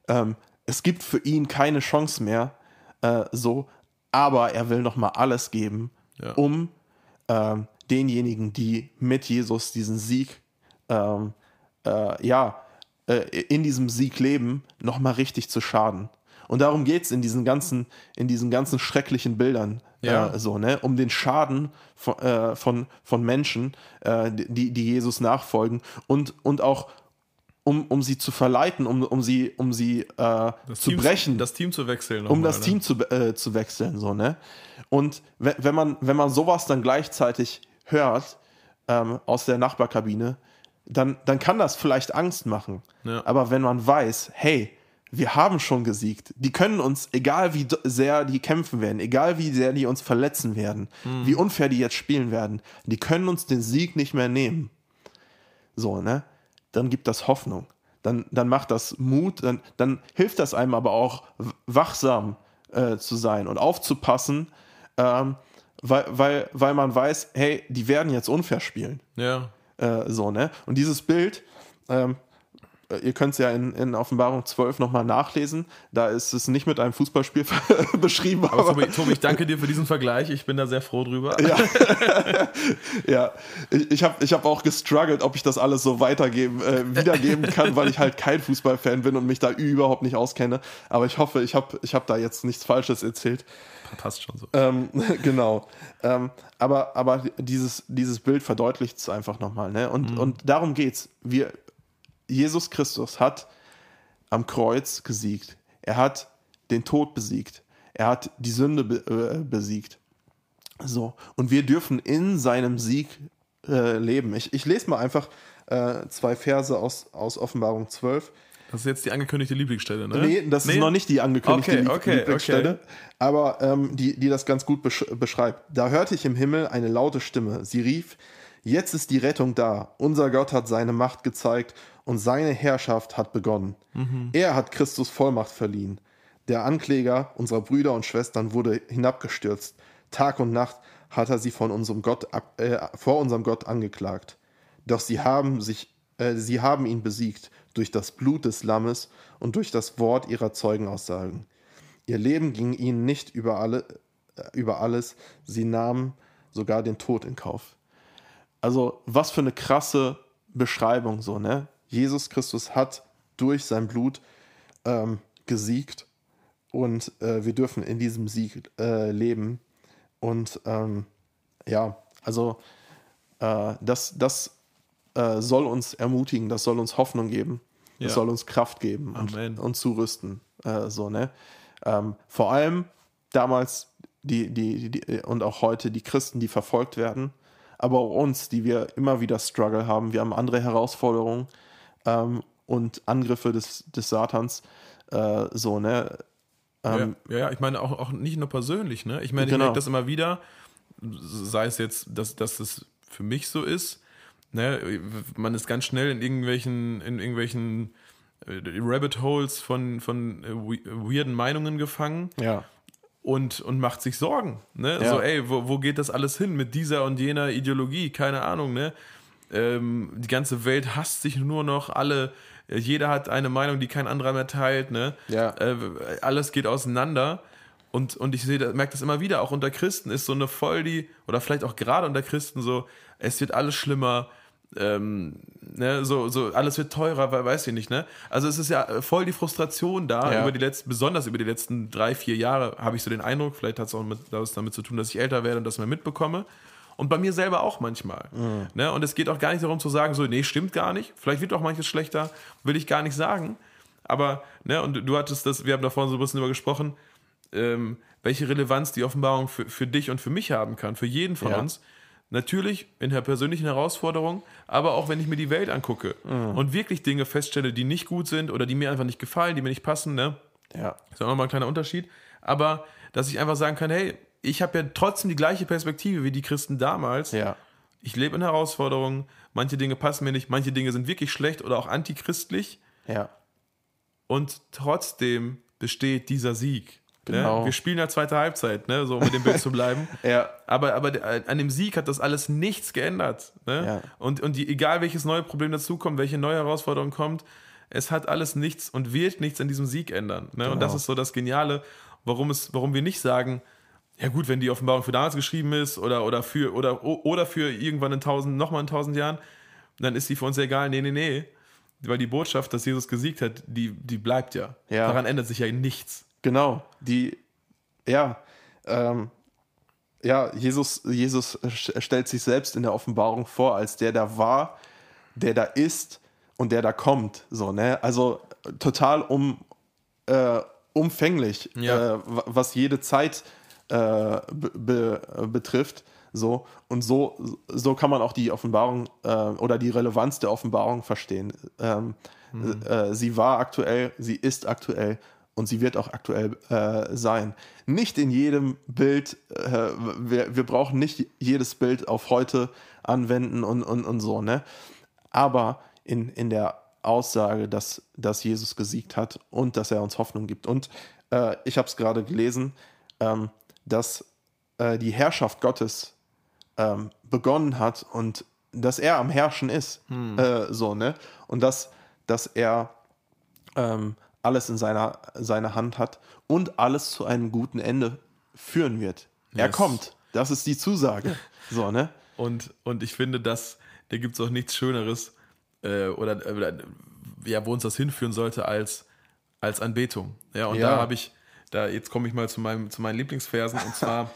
S1: Ähm, es gibt für ihn keine Chance mehr, äh, so, aber er will nochmal alles geben,
S2: Ja.
S1: um ähm, denjenigen, die mit Jesus diesen Sieg, ähm, äh, ja, äh, in diesem Sieg leben, nochmal richtig zu schaden. Und darum geht es in diesen ganzen, in diesen ganzen schrecklichen Bildern.
S2: Ja.
S1: Äh, so, ne? Um den Schaden von, äh, von, von Menschen, äh, die, die Jesus nachfolgen und, und auch um, um sie zu verleiten, um, um sie, um sie äh, zu
S2: Team
S1: brechen
S2: Das Team zu wechseln.
S1: um
S2: nochmal,
S1: das
S2: ne?
S1: Team zu, äh, zu wechseln, so, ne? Und wenn, wenn, man, wenn man sowas dann gleichzeitig hört ähm, aus der Nachbarkabine, dann, dann kann das vielleicht Angst machen.
S2: Ja.
S1: Aber wenn man weiß, hey, wir haben schon gesiegt, die können uns, egal wie sehr die kämpfen werden, egal wie sehr die uns verletzen werden,
S2: Mhm.
S1: wie unfair die jetzt spielen werden, die können uns den Sieg nicht mehr nehmen. So, ne? Dann gibt das Hoffnung. Dann, dann macht das Mut, dann, dann hilft das einem aber auch wachsam äh, zu sein und aufzupassen, ähm, weil, weil, weil man weiß, hey, die werden jetzt unfair spielen.
S2: Ja.
S1: Äh, so, ne? Und dieses Bild, ähm, äh, ihr könnt es ja in, in Offenbarung 12 nochmal nachlesen. Da ist es nicht mit einem Fußballspiel beschrieben,
S2: Aber
S1: aber,
S2: Tobi, Tobi, ich danke dir für diesen Vergleich. Ich bin da sehr froh drüber.
S1: ja, ich, ich habe ich hab auch gestruggelt, ob ich das alles so weitergeben, äh, wiedergeben kann, weil ich halt kein Fußballfan bin und mich da überhaupt nicht auskenne. Aber ich hoffe, ich habe ich hab da jetzt nichts Falsches erzählt.
S2: Passt schon so.
S1: Ähm, genau. Ähm, aber aber dieses, dieses Bild verdeutlicht es einfach nochmal. Ne? Und, und darum geht's. Wir, Jesus Christus hat am Kreuz gesiegt. Er hat den Tod besiegt. Er hat die Sünde be äh, besiegt. So. Und wir dürfen in seinem Sieg äh, leben. Ich, ich lese mal einfach äh, zwei Verse aus, aus Offenbarung 12.
S2: Das ist jetzt die angekündigte Lieblingsstelle, ne?
S1: Nee, das ist noch nicht die angekündigte
S2: Okay,
S1: Lieb-
S2: okay,
S1: Lieblingsstelle,
S2: okay.
S1: aber ähm, die, die das ganz gut besch beschreibt. Da hörte ich im Himmel eine laute Stimme. Sie rief, jetzt ist die Rettung da. Unser Gott hat seine Macht gezeigt und seine Herrschaft hat begonnen.
S2: Mhm.
S1: Er hat Christus Vollmacht verliehen. Der Ankläger unserer Brüder und Schwestern wurde hinabgestürzt. Tag und Nacht hat er sie von unserem Gott ab, äh, vor unserem Gott angeklagt. Doch sie haben sich, äh, sie haben ihn besiegt durch das Blut des Lammes und durch das Wort ihrer Zeugenaussagen. Ihr Leben ging ihnen nicht über, alle, äh, über alles, sie nahmen sogar den Tod in Kauf. Also, was für eine krasse Beschreibung, so, ne? Jesus Christus hat durch sein Blut ähm, gesiegt und äh, wir dürfen in diesem Sieg äh, leben. Und ähm, ja, also äh, das, das äh, soll uns ermutigen, das soll uns Hoffnung geben, das
S2: Ja.
S1: soll uns Kraft geben
S2: Amen.
S1: und, und zurüsten. Äh, so, ne? ähm, vor allem damals die, die, die, und auch heute die Christen, die verfolgt werden, aber auch uns, die wir immer wieder Struggle haben. Wir haben andere Herausforderungen ähm, und Angriffe des, des Satans. Äh, so, ne? Ähm,
S2: ja, ja, ich meine auch, auch nicht nur persönlich, ne? Ich meine, ich
S1: Genau.
S2: merke das immer wieder, sei es jetzt, dass, dass es für mich so ist, ne? Man ist ganz schnell in irgendwelchen, in irgendwelchen äh, Rabbit Holes von, von äh, weirden Meinungen gefangen
S1: Ja.
S2: Und, und macht sich Sorgen. Ne?
S1: Ja.
S2: So, ey, wo, wo geht das alles hin mit dieser und jener Ideologie? Keine Ahnung, ne? Ähm, die ganze Welt hasst sich nur noch, alle, äh, jeder hat eine Meinung, die kein anderer mehr teilt, ne?
S1: Ja.
S2: Äh, alles geht auseinander. Und, und ich sehe, merke das immer wieder, auch unter Christen ist so eine voll die, oder vielleicht auch gerade unter Christen so, es wird alles schlimmer, ähm, ne, so, so, alles wird teurer, we- weiß ich nicht, ne? Also es ist ja voll die Frustration da,
S1: Ja.
S2: über die letzten, besonders über die letzten drei, vier Jahre, habe ich so den Eindruck, vielleicht hat es auch mit, damit zu tun, dass ich älter werde und das mehr mitbekomme. Und bei mir selber auch manchmal. Ne? Und es geht auch gar nicht darum zu sagen, so, nee, stimmt gar nicht. Vielleicht wird auch manches schlechter, will ich gar nicht sagen. Aber, ne, und du hattest das, wir haben da vorhin so ein bisschen drüber gesprochen, ähm, welche Relevanz die Offenbarung für, für dich und für mich haben kann, für jeden von
S1: Ja.
S2: uns. Natürlich in der persönlichen Herausforderung, aber auch wenn ich mir die Welt angucke und wirklich Dinge feststelle, die nicht gut sind oder die mir einfach nicht gefallen, die mir nicht passen, ne?
S1: Ja.
S2: ist auch nochmal ein kleiner Unterschied. Aber dass ich einfach sagen kann, hey, ich habe ja trotzdem die gleiche Perspektive wie die Christen damals.
S1: Ja.
S2: Ich lebe in Herausforderungen, manche Dinge passen mir nicht, manche Dinge sind wirklich schlecht oder auch antichristlich
S1: Ja.
S2: und trotzdem besteht dieser Sieg.
S1: Genau.
S2: Ne? Wir spielen ja zweite Halbzeit, ne? so um mit dem Bild zu bleiben.
S1: Ja.
S2: Aber, aber an dem Sieg hat das alles nichts geändert. Ne?
S1: Ja.
S2: Und, und die, egal welches neue Problem dazukommt, welche neue Herausforderung kommt, es hat alles nichts und wird nichts an diesem Sieg ändern. Ne? Und das
S1: Genau.
S2: ist so das Geniale, warum, es, warum wir nicht sagen, ja gut, wenn die Offenbarung für damals geschrieben ist oder, oder, für, oder, oder für irgendwann in tausend, nochmal in tausend Jahren, dann ist die für uns egal. Nee, nee, nee. Weil die Botschaft, dass Jesus gesiegt hat, die, die bleibt ja.
S1: Ja.
S2: Daran ändert sich ja nichts.
S1: Genau, die, ja, ähm, ja, Jesus, Jesus stellt sich selbst in der Offenbarung vor als der da war, der da ist und der da kommt. So, ne? Also total um, äh, umfänglich,
S2: Ja.
S1: äh, wa- was jede Zeit äh, be be betrifft. So, und so, so kann man auch die Offenbarung äh, oder die Relevanz der Offenbarung verstehen. Ähm, äh, sie war aktuell, sie ist aktuell und sie wird auch aktuell äh, sein. Nicht in jedem Bild, äh, wir, wir brauchen nicht jedes Bild auf heute anwenden und, und, und so, ne? Aber in, in der Aussage, dass, dass Jesus gesiegt hat und dass er uns Hoffnung gibt. Und äh, ich habe es gerade gelesen, ähm, dass äh, die Herrschaft Gottes ähm, begonnen hat und dass er am Herrschen ist. Äh, so, ne? Und dass, dass er ähm, alles in seiner, seiner Hand hat und alles zu einem guten Ende führen wird. Er
S2: Yes.
S1: kommt. Das ist die Zusage. So, ne?
S2: Und, und ich finde, dass da gibt es auch nichts Schöneres äh, oder, oder ja, wo uns das hinführen sollte als, als Anbetung. Ja, und
S1: Ja.
S2: da habe ich, da jetzt komme ich mal zu, meinem, zu meinen Lieblingsversen und zwar,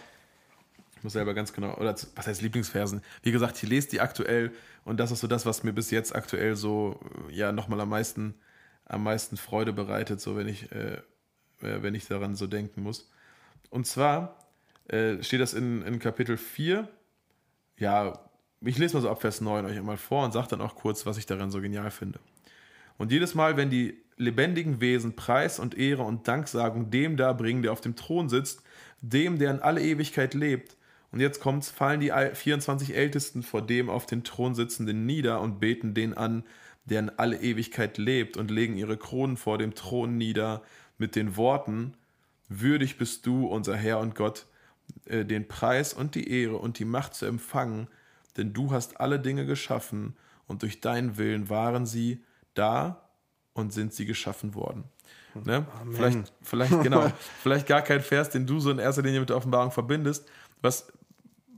S2: ich muss selber ganz genau, oder was heißt Lieblingsversen? Wie gesagt, ich lese die aktuell und das ist so das, was mir bis jetzt aktuell so äh, ja nochmal am meisten, am meisten Freude bereitet, so wenn ich, äh, äh, wenn ich daran so denken muss. Und zwar äh, steht das in, in Kapitel 4, ja, ich lese mal so ab Vers 9 euch einmal vor und sage dann auch kurz, was ich daran so genial finde. Und jedes Mal, wenn die lebendigen Wesen Preis und Ehre und Danksagung dem darbringen, der auf dem Thron sitzt, dem, der in alle Ewigkeit lebt, und jetzt kommt's, fallen die 24 Ältesten vor dem auf den Thron sitzenden nieder und beten den an, der in alle Ewigkeit lebt, und legen ihre Kronen vor dem Thron nieder mit den Worten, Würdig bist du, unser Herr und Gott, äh, den Preis und die Ehre und die Macht zu empfangen, denn du hast alle Dinge geschaffen und durch deinen Willen waren sie da und sind sie geschaffen worden. Ne? Vielleicht, vielleicht, genau, vielleicht gar kein Vers, den du so in erster Linie mit der Offenbarung verbindest. Was,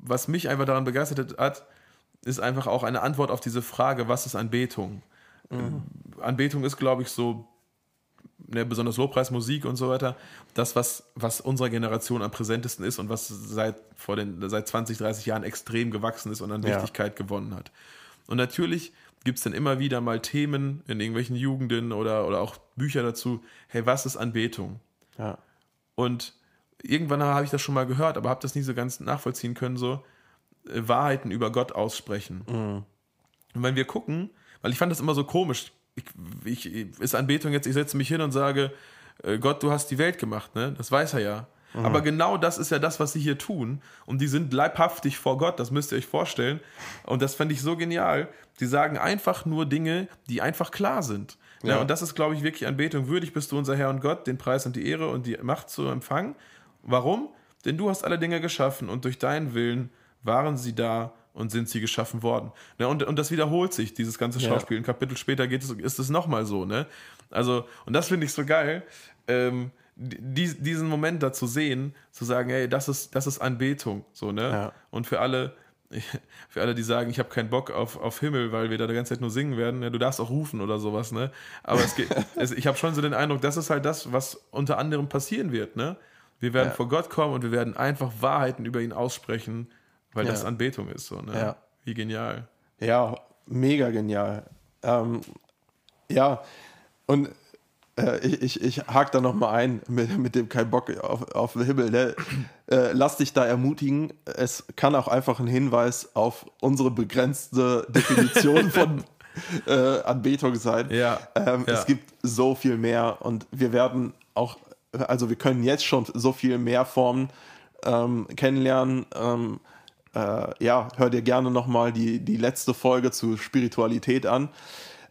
S2: was mich einfach daran begeistert hat, ist einfach auch eine Antwort auf diese Frage, was ist Anbetung? Anbetung ist, glaube ich, so ne, besonders Lobpreismusik und so weiter, das, was, was unserer Generation am präsentesten ist und was seit, vor den, seit 20, 30 Jahren extrem gewachsen ist und an
S1: Ja.
S2: Wichtigkeit gewonnen hat. Und natürlich gibt es dann immer wieder mal Themen in irgendwelchen Jugenden oder, oder auch Bücher dazu, hey, was ist Anbetung?
S1: Ja.
S2: Und irgendwann habe ich das schon mal gehört, aber habe das nicht so ganz nachvollziehen können, so äh, Wahrheiten über Gott aussprechen. Und wenn wir gucken, weil ich fand das immer so komisch, ich, ich, ist Anbetung jetzt, ich setze mich hin und sage, äh, Gott, du hast die Welt gemacht, ne? Das weiß er ja. Mhm. Aber genau das ist ja das, was sie hier tun. Und die sind leibhaftig vor Gott, das müsst ihr euch vorstellen. Und das fand ich so genial. Die sagen einfach nur Dinge, die einfach klar sind. Ja. ja und das ist, glaube ich, wirklich Anbetung. Würdig bist du unser Herr und Gott, den Preis und die Ehre und die Macht zu empfangen. Warum? Denn du hast alle Dinge geschaffen und durch deinen Willen waren sie da und sind sie geschaffen worden. Ne? Und, und das wiederholt sich, dieses ganze Schauspiel. Ja. Ein Kapitel später geht es, ist es nochmal so. Ne? Also, und das finde ich so geil, ähm, die, diesen Moment da zu sehen, zu sagen, ey, das ist, das ist Anbetung. So, ne? Ja. Und für alle, für alle, die sagen, ich habe keinen Bock auf, auf Himmel, weil wir da die ganze Zeit nur singen werden, ja, du darfst auch rufen oder sowas, ne? Aber es geht, es, ich habe schon so den Eindruck, das ist halt das, was unter anderem passieren wird, ne? Wir werden ja. vor Gott kommen und wir werden einfach Wahrheiten über ihn aussprechen, weil ja. das Anbetung ist. So, ne? ja. Wie genial.
S1: Ja, mega genial. Ähm, ja, und äh, ich, ich, ich hake da nochmal ein mit, mit dem kein Bock auf, auf den Himmel. Ne? Äh, lass dich da ermutigen. Es kann auch einfach ein Hinweis auf unsere begrenzte Definition von äh, Anbetung sein.
S2: Ja,
S1: ähm,
S2: ja.
S1: Es gibt so viel mehr und wir werden auch, also wir können jetzt schon so viel mehr Formen ähm, kennenlernen. Ähm, äh, ja, hör dir gerne nochmal die, die letzte Folge zu Spiritualität an.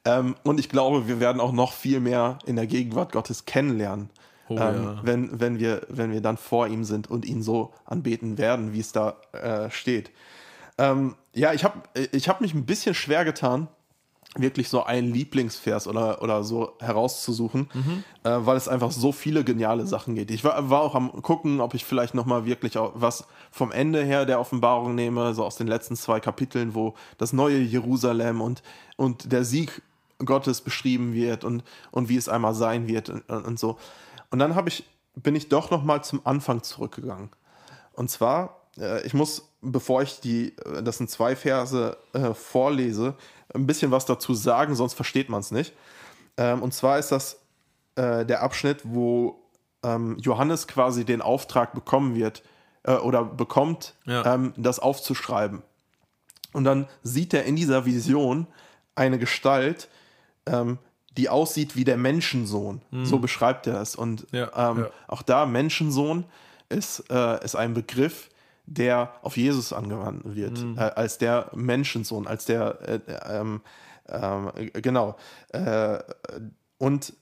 S1: Ähm, und ich glaube, wir werden auch noch viel mehr in der Gegenwart Gottes kennenlernen. Oh, ähm, ja. wenn, wenn, wir, wenn wir dann vor ihm sind und ihn so anbeten werden, wie es da äh, steht. Ähm, ja, ich habe ich hab mich ein bisschen schwer getan, wirklich so einen Lieblingsvers oder, oder so herauszusuchen, mhm. äh, weil es einfach so viele geniale Sachen geht. Ich war, war auch am gucken, ob ich vielleicht nochmal wirklich was vom Ende her der Offenbarung nehme, so aus den letzten zwei Kapiteln, wo das neue Jerusalem und, und der Sieg Gottes beschrieben wird und, und wie es einmal sein wird und, und so. Und dann ich, bin ich doch nochmal zum Anfang zurückgegangen. Und zwar, ich muss, bevor ich die, äh, das sind zwei Verse äh, vorlese, ein bisschen was dazu sagen, sonst versteht man es nicht. Ähm, und zwar ist das äh, der Abschnitt, wo ähm, Johannes quasi den Auftrag bekommen wird äh, oder bekommt, ja. ähm, das aufzuschreiben. Und dann sieht er in dieser Vision eine Gestalt, ähm, die aussieht wie der Menschensohn. Mhm. So beschreibt er es. Und ja, ähm, ja. auch da, Menschensohn ist, äh, ist ein Begriff, der auf Jesus angewandt wird, mhm. äh, als der Menschensohn, als der, äh, ähm, ähm genau. Äh, und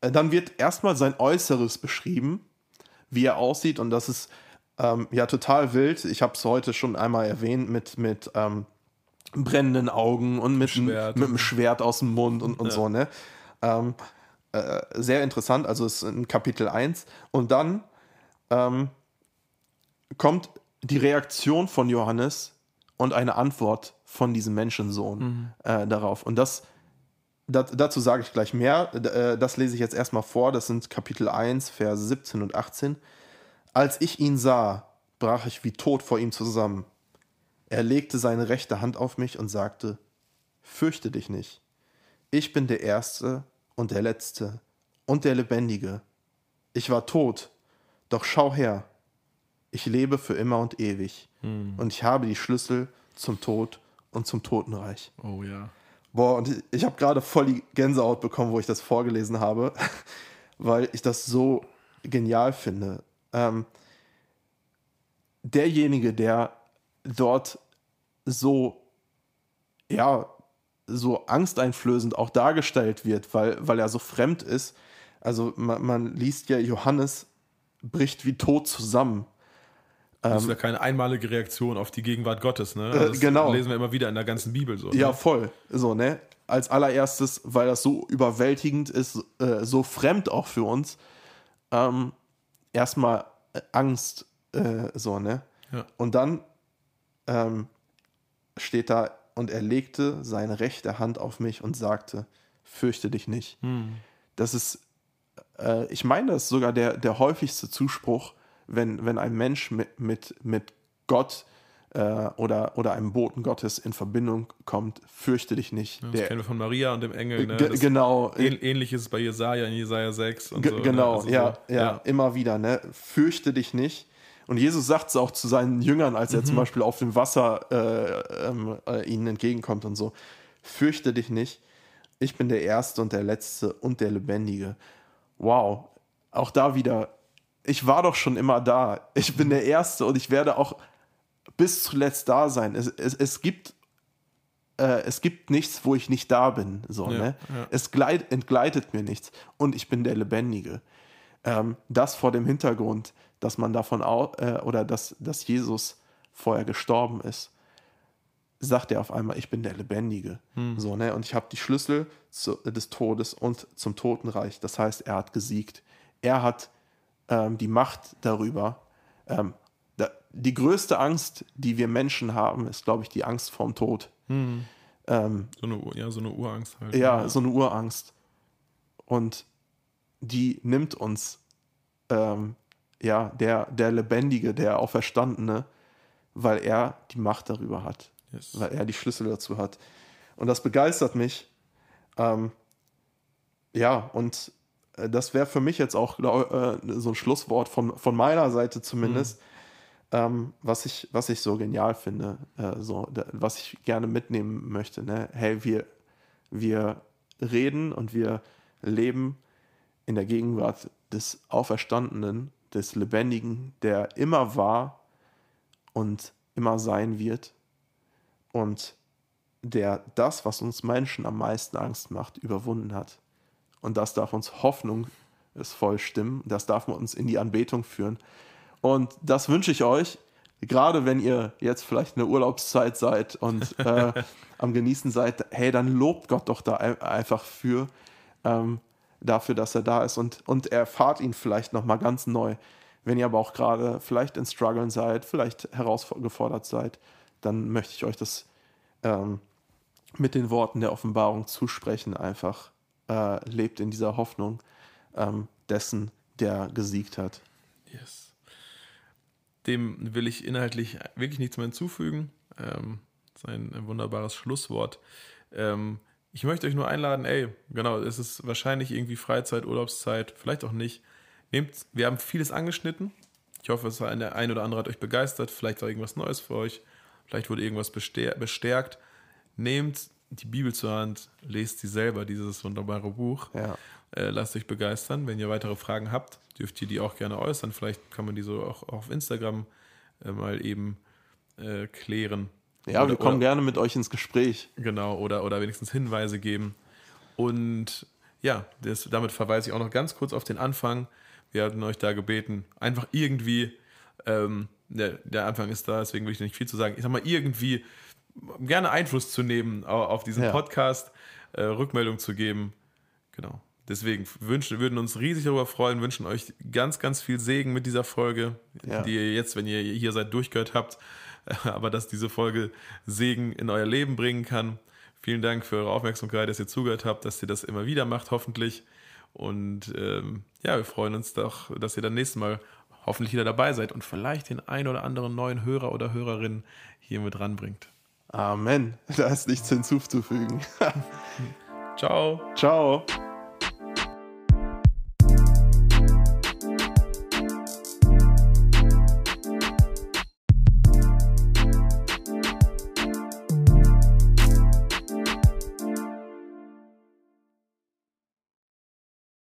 S1: dann wird erstmal sein Äußeres beschrieben, wie er aussieht, und das ist ähm, ja total wild. Ich habe es heute schon einmal erwähnt mit, mit ähm, brennenden Augen und mit, Schwert. mit einem Schwert aus dem Mund und, und ja. so, ne? Ähm, äh, sehr interessant, also ist in Kapitel 1. Und dann ähm, kommt die Reaktion von Johannes und eine Antwort von diesem Menschensohn mhm. äh, darauf. Und das, das dazu sage ich gleich mehr. Äh, das lese ich jetzt erstmal vor. Das sind Kapitel 1, Verse 17 und 18. Als ich ihn sah, brach ich wie tot vor ihm zusammen. Er legte seine rechte Hand auf mich und sagte, Fürchte dich nicht. Ich bin der Erste und der Letzte und der Lebendige. Ich war tot, doch schau her, ich lebe für immer und ewig hm. und ich habe die Schlüssel zum Tod und zum Totenreich.
S2: Oh ja.
S1: Boah, und ich habe gerade voll die Gänsehaut bekommen, wo ich das vorgelesen habe, weil ich das so genial finde. Ähm, derjenige, der dort so, ja, so angsteinflößend auch dargestellt wird, weil, weil er so fremd ist. Also man, man liest ja, Johannes bricht wie tot zusammen.
S2: Das ist ähm, ja keine einmalige Reaktion auf die Gegenwart Gottes, ne? Also das
S1: genau.
S2: lesen wir immer wieder in der ganzen Bibel so.
S1: Ne? Ja, voll. So, ne? Als allererstes, weil das so überwältigend ist, äh, so fremd auch für uns, ähm, erstmal Angst, äh, so, ne? Ja. Und dann ähm, steht da, und er legte seine rechte Hand auf mich und sagte, fürchte dich nicht. Hm. Das ist, äh, ich meine, das ist sogar der, der häufigste Zuspruch, wenn, wenn ein Mensch mit, mit, mit Gott äh, oder, oder einem Boten Gottes in Verbindung kommt, fürchte dich nicht.
S2: Ja, das der, kennen wir von Maria und dem Engel. Ne?
S1: genau.
S2: Ähnliches bei Jesaja in Jesaja 6 und so.
S1: Ne? Genau, ne? also ja, so, ja, ja, immer wieder. Ne? Fürchte dich nicht. Und Jesus sagt es auch zu seinen Jüngern, als er mhm. zum Beispiel auf dem Wasser äh, ähm, äh, ihnen entgegenkommt und so. Fürchte dich nicht. Ich bin der Erste und der Letzte und der Lebendige. Wow. Auch da wieder ich war doch schon immer da. Ich bin der Erste und ich werde auch bis zuletzt da sein. Es, es, es gibt äh, es gibt nichts, wo ich nicht da bin. So,
S2: Ja,
S1: ne?
S2: ja.
S1: Es gleit, entgleitet mir nichts. Und ich bin der Lebendige. Ähm, das vor dem Hintergrund, dass man davon au äh, oder dass, dass Jesus vorher gestorben ist, sagt er auf einmal, ich bin der Lebendige. So, ne? Und ich habe die Schlüssel zu, des Todes und zum Totenreich. Das heißt, er hat gesiegt. Er hat ähm, die Macht darüber. Ähm, da, die größte Angst, die wir Menschen haben, ist, glaube ich, die Angst vorm Tod. Ähm,
S2: So eine, ja, so eine Urangst halt.
S1: ja, so eine Urangst. Und die nimmt uns, ähm, ja, der, der Lebendige, der Auferstandene, weil er die Macht darüber hat,
S2: Yes.
S1: weil er die Schlüssel dazu hat. Und das begeistert mich. Ähm, ja, und das wäre für mich jetzt auch glaub, äh, so ein Schlusswort von, von meiner Seite zumindest, ähm, was, ich, was ich so genial finde, äh, so, da, was ich gerne mitnehmen möchte. Ne? Hey, wir, wir reden und wir leben in der Gegenwart des Auferstandenen, des Lebendigen, der immer war und immer sein wird und der das, was uns Menschen am meisten Angst macht, überwunden hat. Und das darf uns Hoffnung ist voll stimmen. Das darf uns in die Anbetung führen. Und das wünsche ich euch, gerade wenn ihr jetzt vielleicht in der Urlaubszeit seid und äh, am Genießen seid, hey, dann lobt Gott doch da ein- einfach für, ähm, dafür, dass er da ist und, und erfahrt ihn vielleicht nochmal ganz neu. Wenn ihr aber auch gerade vielleicht in Struggeln seid, vielleicht herausgefordert seid, dann möchte ich euch das ähm, mit den Worten der Offenbarung zusprechen, einfach äh, lebt in dieser Hoffnung ähm, dessen, der gesiegt hat.
S2: Yes. Dem will ich inhaltlich wirklich nichts mehr hinzufügen. Ähm, sein wunderbares Schlusswort. Ähm, ich möchte euch nur einladen, ey, genau, es ist wahrscheinlich irgendwie Freizeit, Urlaubszeit, vielleicht auch nicht. Nehmt, wir haben vieles angeschnitten. Ich hoffe, es war eine, ein oder andere hat euch begeistert. Vielleicht war irgendwas Neues für euch. Vielleicht wurde irgendwas bestär- bestärkt. Nehmt die Bibel zur Hand, lest sie selber, dieses wunderbare Buch.
S1: Ja.
S2: Äh, lasst euch begeistern. Wenn ihr weitere Fragen habt, dürft ihr die auch gerne äußern. Vielleicht kann man die so auch auf Instagram äh, mal eben äh, klären.
S1: Ja,
S2: Oder-
S1: wir kommen
S2: oder-
S1: gerne mit euch ins Gespräch.
S2: Genau, oder, oder wenigstens Hinweise geben. Und ja, das, damit verweise ich auch noch ganz kurz auf den Anfang. Wir hatten euch da gebeten, einfach irgendwie, ähm, der, der Anfang ist da, deswegen will ich nicht viel zu sagen. Ich sag mal, irgendwie gerne Einfluss zu nehmen au- auf diesen
S1: Ja.
S2: Podcast, äh, Rückmeldung zu geben. Genau. Deswegen wünschen, würden uns riesig darüber freuen, wünschen euch ganz, ganz viel Segen mit dieser Folge,
S1: Ja.
S2: die ihr jetzt, wenn ihr hier seid, durchgehört habt, aber dass diese Folge Segen in euer Leben bringen kann. Vielen Dank für eure Aufmerksamkeit, dass ihr zugehört habt, dass ihr das immer wieder macht, hoffentlich. Und ähm, ja, wir freuen uns doch, dass ihr dann nächstes Mal hoffentlich wieder dabei seid und vielleicht den ein oder anderen neuen Hörer oder Hörerin hier mit ranbringt.
S1: Amen. Da ist nichts hinzuzufügen.
S2: Ciao!
S1: Ciao.